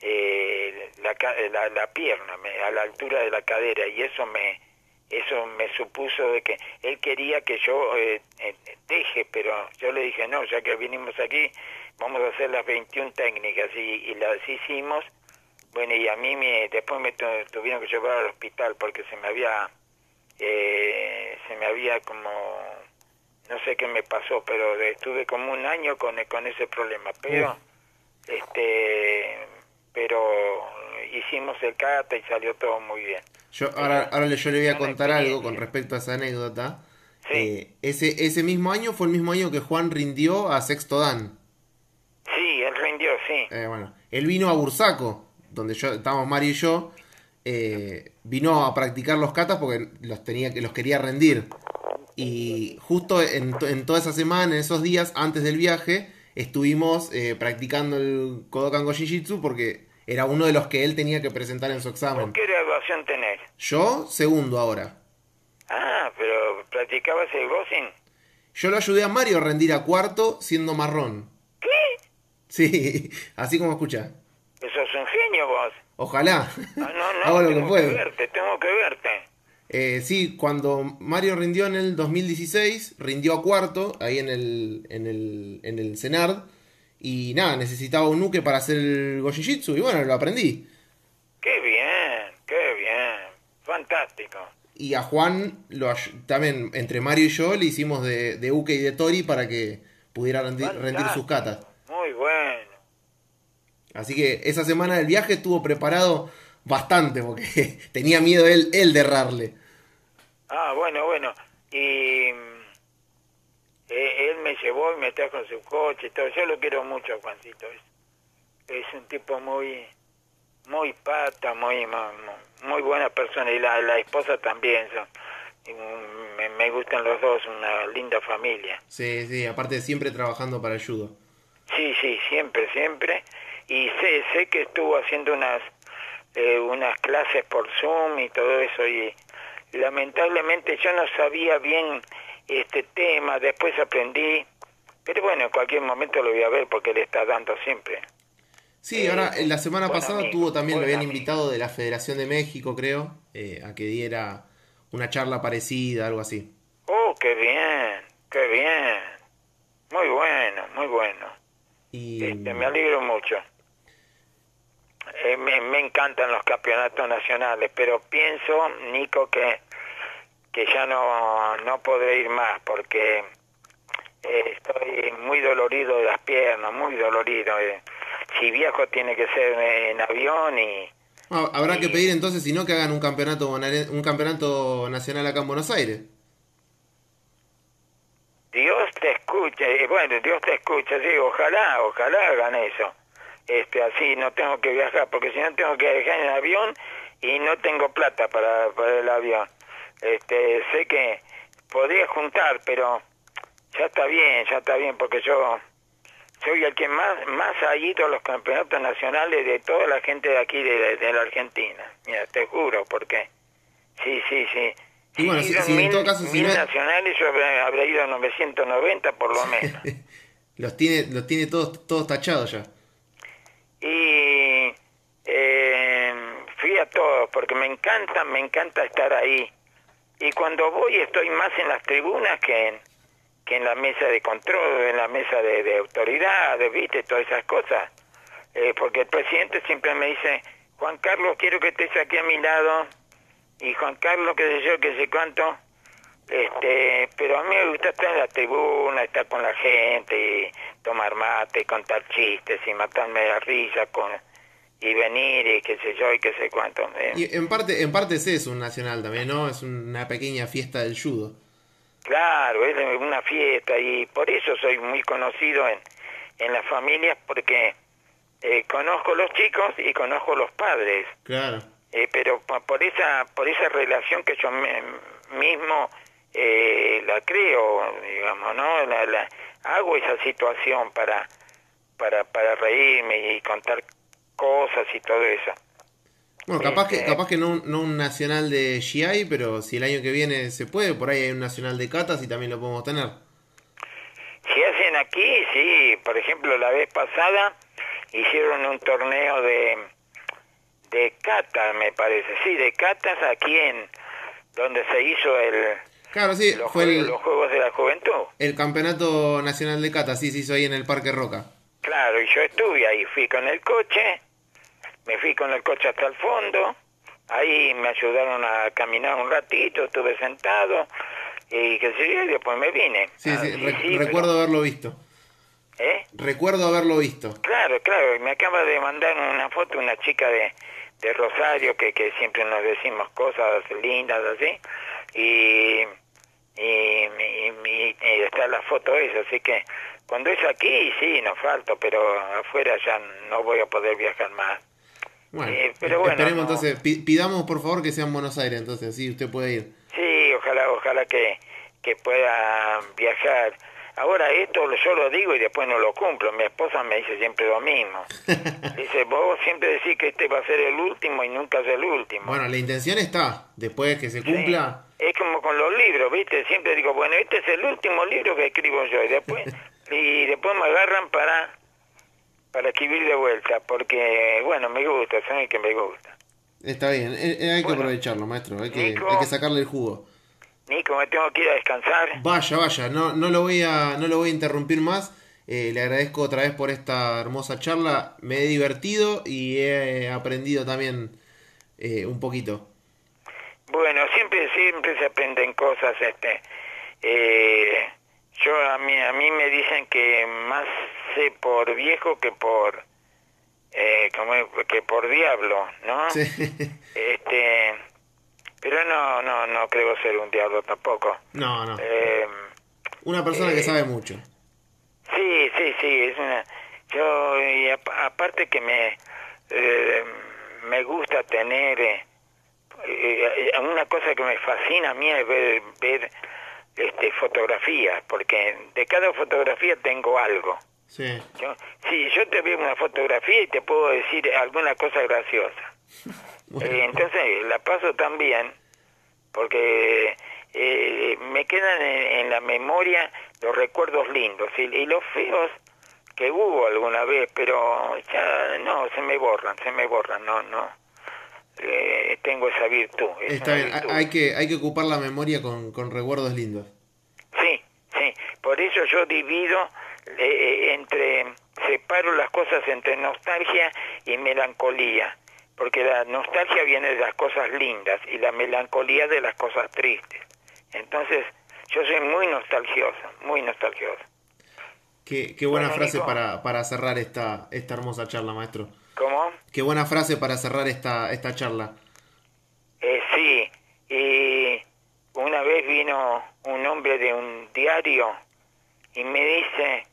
eh, la, la, la, pierna a la altura de la cadera y eso me eso me supuso de que él quería que yo eh, eh, deje, pero yo le dije, no, ya que vinimos aquí, vamos a hacer las 21 técnicas y, y las hicimos. Bueno, y a mí me, después me tuvieron que llevar al hospital porque se me había, eh, se me había como, no sé qué me pasó, pero estuve como un año con, con ese problema. Pero, este, pero hicimos el cata y salió todo muy bien. Yo ahora, ahora yo le voy a contar algo con respecto a esa anécdota. Eh, ese, ese mismo año fue el mismo año que Juan rindió a Sexto Dan. Sí, él rindió, sí. Eh, bueno, él vino a Bursaco, donde yo estábamos Mario y yo. Eh, vino a practicar los catas porque los tenía los quería rendir. Y justo en, en toda esa semana, en esos días antes del viaje, estuvimos practicando el Kodokan Go Jiu-Jitsu porque era uno de los que él tenía que presentar en su examen. ¿Qué graduación tenés? Yo, segundo ahora. Ah, pero ¿practicabas el boxing? Yo lo ayudé a Mario a rendir a cuarto siendo marrón. ¿Qué? Sí, así como escucha. Eso es un genio vos. Ojalá. No, no, no. Hago lo tengo que puedo. verte, tengo que verte. Eh, sí, cuando Mario rindió en el 2016, rindió a cuarto, ahí en el, en el, en el CENARD. Y nada, necesitaba un nuke para hacer el Gojijitsu y bueno, lo aprendí. Qué bien, qué bien. Fantástico. Y a Juan, lo, también entre Mario y yo, le hicimos de, de Uke y de Tori para que pudiera rendir, rendir sus catas. Muy bueno. Así que esa semana del viaje estuvo preparado bastante porque tenía miedo él, él de errarle. Ah, bueno, bueno. Y eh, él me llevó y me trajo en su coche y todo. Yo lo quiero mucho, Juancito. Es, es un tipo muy muy pata, muy muy, buena persona y la, la esposa también. me, me, gustan los dos, una linda familia. Sí, sí, aparte siempre trabajando para el judo. Sí, sí, siempre, siempre. Y sé, sé que estuvo haciendo unas eh, unas clases por Zoom y todo eso y lamentablemente yo no sabía bien este tema, después aprendí, pero bueno, en cualquier momento lo voy a ver porque le está dando siempre. Sí, ahora en la semana pasada tuvo también, lo habían invitado de la Federación de México, creo, eh, a que diera una charla parecida, algo así. Oh, qué bien, qué bien. Muy bueno, muy bueno. Y... Este, me alegro mucho. Eh, me, me encantan los campeonatos nacionales, pero pienso, Nico, que que ya no, no podré ir más porque eh, estoy muy dolorido de las piernas, muy dolorido. Eh. Si viajo tiene que ser en avión y... Ah, habrá que pedir entonces, si no, que hagan un campeonato, un campeonato nacional acá en Buenos Aires. Dios te escuche, bueno, Dios te escucha, sí, ojalá, ojalá hagan eso. Este, así no tengo que viajar, porque si no tengo que viajar en avión y no tengo plata para, para el avión. Este, sé que podría juntar, pero ya está bien, ya está bien, porque yo soy el que más más ha ido a los campeonatos nacionales de toda la gente de aquí, de, la Argentina. Mira, te juro, porque sí, sí, sí. Y bueno, si, en todo caso, si nacionales yo habría ido a 990 por lo menos. los tiene los tiene todos todos tachados ya. Y eh, fui a todos porque me encanta, me encanta estar ahí y cuando voy estoy más en las tribunas que en, que en la mesa de control, en la mesa de, de autoridades, viste, todas esas cosas. Eh, porque el presidente siempre me dice, Juan Carlos, quiero que estés aquí a mi lado, y Juan Carlos, qué sé yo, qué sé cuánto, este, pero a mí me gusta estar en la tribuna, estar con la gente, tomar mate, contar chistes y matarme la risa con y venir y qué sé yo y qué sé cuánto. ¿eh? Y en parte, en parte es eso, un nacional también, ¿no? Es una pequeña fiesta del judo. Claro, es una fiesta y por eso soy muy conocido en, en las familias porque eh, conozco los chicos y conozco los padres. Claro. Eh, pero por esa por esa relación que yo mismo eh, la creo, digamos, ¿no? La, la, hago esa situación para, para, para reírme y contar cosas y todo eso. Bueno, capaz que, capaz que no, no un nacional de GI, pero si el año que viene se puede, por ahí hay un nacional de catas y también lo podemos tener. Si hacen aquí, sí. Por ejemplo, la vez pasada hicieron un torneo de, de catas, me parece. Sí, de catas aquí en donde se hizo el... Claro, sí, los, fue el, los Juegos de la Juventud. el campeonato nacional de catas, sí, se hizo ahí en el Parque Roca. Claro, y yo estuve ahí, fui con el coche, me fui con el coche hasta el fondo, ahí me ayudaron a caminar un ratito, estuve sentado y qué sé yo, y después me vine. Sí, Ah, sí, re- pero- recuerdo haberlo visto. ¿Eh? Recuerdo haberlo visto. Claro, claro, me acaba de mandar una foto una chica de, de Rosario que, que siempre nos decimos cosas lindas así, y, y, y- y- y está la foto esa, así que cuando es aquí sí, nos falta, pero afuera ya no voy a poder viajar más. Bueno, Eh, pero bueno, esperemos no. entonces, pi- pidamos por favor que sea en Buenos Aires, entonces, sí, usted puede ir. Sí, ojalá, ojalá que, que pueda viajar. Ahora esto yo lo digo y después no lo cumplo. Mi esposa me dice siempre lo mismo. Dice, vos siempre decís que este va a ser el último y nunca es el último. Bueno, la intención está, después que se Sí. cumpla, Es como con los libros, ¿viste? Siempre digo, bueno, este es el último libro que escribo yo y después y después me agarran para para escribir de vuelta, porque bueno, me gusta, saben que me gusta. está bien, eh, eh, hay que Bueno. aprovecharlo, maestro, hay que, Nico. hay que sacarle el jugo. Nico, me tengo que ir a descansar. Vaya, vaya, no, no lo voy a, no lo voy a interrumpir más. Eh, le agradezco otra vez por esta hermosa charla. Me he divertido y he aprendido también eh, un poquito. Bueno, siempre siempre se aprenden cosas, este. Eh, yo a mí a mí me dicen que más sé por viejo que por eh, como que por diablo, ¿no? Sí. Este, pero no no no creo ser un diablo tampoco. No, no. Eh, Una persona que eh, sabe mucho. Sí, sí, sí, es una... Yo, y ap- aparte que me, eh, me gusta tener... una cosa que me fascina a mí es ver, ver este, fotografías, porque de cada fotografía tengo algo. Sí. Yo, sí, yo te veo una fotografía y te puedo decir alguna cosa graciosa. Bueno. Eh, entonces la paso también porque eh, me quedan en, en la memoria los recuerdos lindos y, y los feos que hubo alguna vez, pero ya no, se me borran, se me borran, no, no. Eh, tengo esa virtud. es Está bien, virtud. hay que, hay que ocupar la memoria con, con recuerdos lindos. Sí, sí. Por eso yo divido eh, entre, separo las cosas entre nostalgia y melancolía. Porque la nostalgia viene de las cosas lindas y la melancolía de las cosas tristes. Entonces, yo soy muy nostalgiosa, muy nostalgiosa. Qué, qué buena Bueno, frase Nico. para, para cerrar esta, esta hermosa charla, maestro. ¿Cómo? Qué buena frase para cerrar esta, esta charla. Eh, sí, y una vez vino un hombre de un diario y me dice,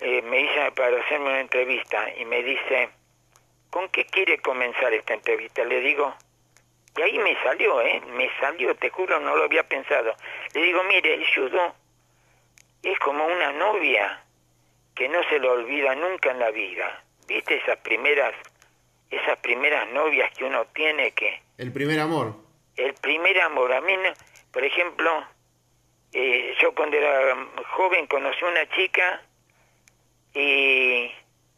eh, me dice para hacerme una entrevista y me dice, ¿con qué quiere comenzar esta entrevista? Le digo, y ahí me salió, ¿eh? Me salió, te juro, no lo había pensado. Le digo, mire, el judo es como una novia que no se lo olvida nunca en la vida. ¿Viste esas primeras, esas primeras novias que uno tiene que El primer amor. el primer amor. A mí, por ejemplo, eh, yo cuando era joven conocí una chica y,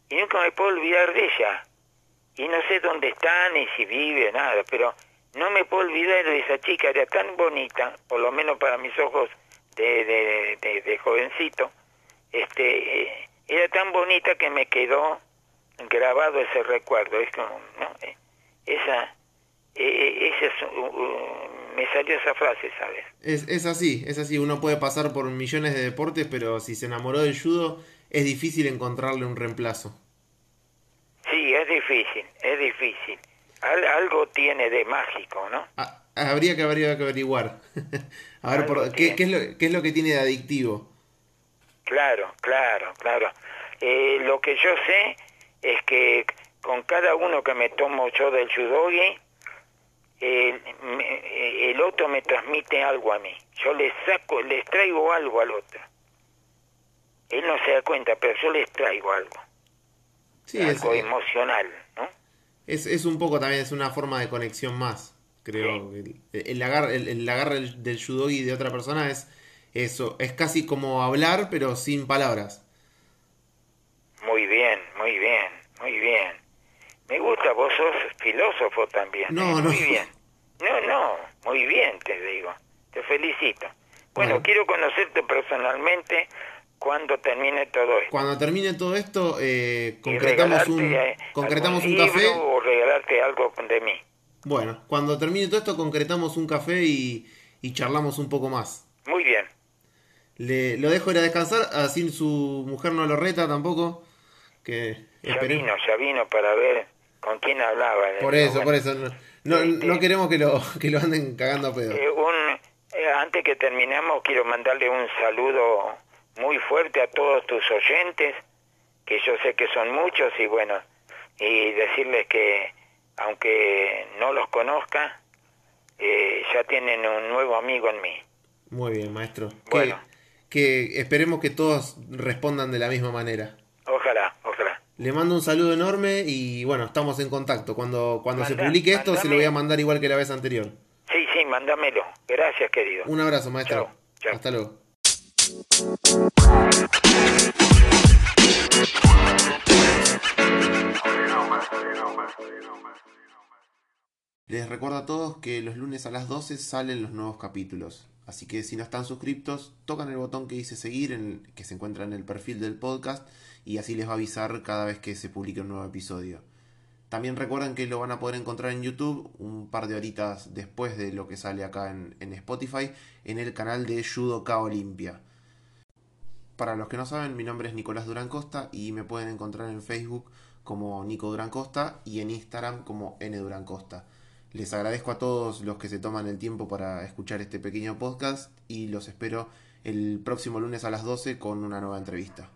y nunca me puedo olvidar de ella. Y no sé dónde está ni si vive, nada, pero no me puedo olvidar de esa chica. Era tan bonita, por lo menos para mis ojos de, de, de- de jovencito. Este, eh, era tan bonita que me quedó grabado ese recuerdo. Es como, ¿no? Eh, esa, eh, eh, esa es, uh, uh, me salió esa frase, ¿sabes? Es, es así, es así. Uno puede pasar por millones de deportes, pero si se enamoró del judo, es difícil encontrarle un reemplazo. Sí, es difícil, es difícil. Al- algo tiene de mágico, ¿no? Ah, habría que habría que averiguar. A ver, por, ¿qué, es lo, ¿qué es lo que tiene de adictivo? Claro, claro, claro. Eh, lo que yo sé es que con cada uno que me tomo yo del eh, eh, el otro me transmite algo a mí. yo les saco, les traigo algo al otro. Él no se da cuenta, pero yo les traigo algo. Sí, es, algo emocional, ¿no? es, es un poco también, es una forma de conexión más, creo. El, el agarre, el, el agarre del, del judogi de otra persona es eso, es casi como hablar, pero sin palabras. Muy bien, muy bien, muy bien. Me gusta, vos sos filósofo también. No, ¿eh? no. Muy bien. No, no, muy bien, te digo. Te felicito. Bueno, Bueno. quiero conocerte personalmente cuando termine todo esto. Cuando termine todo esto, eh, concretamos un, eh, concretamos un café. O regalarte algo de mí. Bueno, cuando termine todo esto, concretamos un café y, y charlamos un poco más. Muy bien. Le, lo dejo ir a descansar, así su mujer no lo reta tampoco. Que Ya esperemos- vino, ya vino para ver con quién hablaba. Por eso, bueno, por eso. No, no, Este- no queremos que lo, que lo anden cagando a pedo. eh, un, eh, antes que terminemos, quiero mandarle un saludo muy fuerte a todos tus oyentes, que yo sé que son muchos, y bueno, y decirles que aunque no los conozca, eh, ya tienen un nuevo amigo en mí. Muy bien, maestro. Bueno. Que, que esperemos que todos respondan de la misma manera. Ojalá. Le mando un saludo enorme y bueno, estamos en contacto. Cuando, cuando se publique esto, se lo voy a mandar igual que la vez anterior. Sí, sí, mándamelo. Gracias, querido. Un abrazo, maestro. Chao, chao. Hasta luego. Les recuerdo a todos que los lunes a las 12 salen los nuevos capítulos. Así que si no están suscriptos, tocan el botón que dice seguir, en el- que se encuentra en el perfil del podcast, y así les va a avisar cada vez que se publique un nuevo episodio. También recuerden que lo van a poder encontrar en YouTube un par de horitas después de lo que sale acá en, Spotify, en el canal de Judoka Olimpia. Para los que no saben, mi nombre es Nicolás Durán Costa y me pueden encontrar en Facebook como Nico Durán Costa y en Instagram como N Durán Costa. Les agradezco a todos los que se toman el tiempo para escuchar este pequeño podcast y los espero el próximo lunes a las 12 con una nueva entrevista.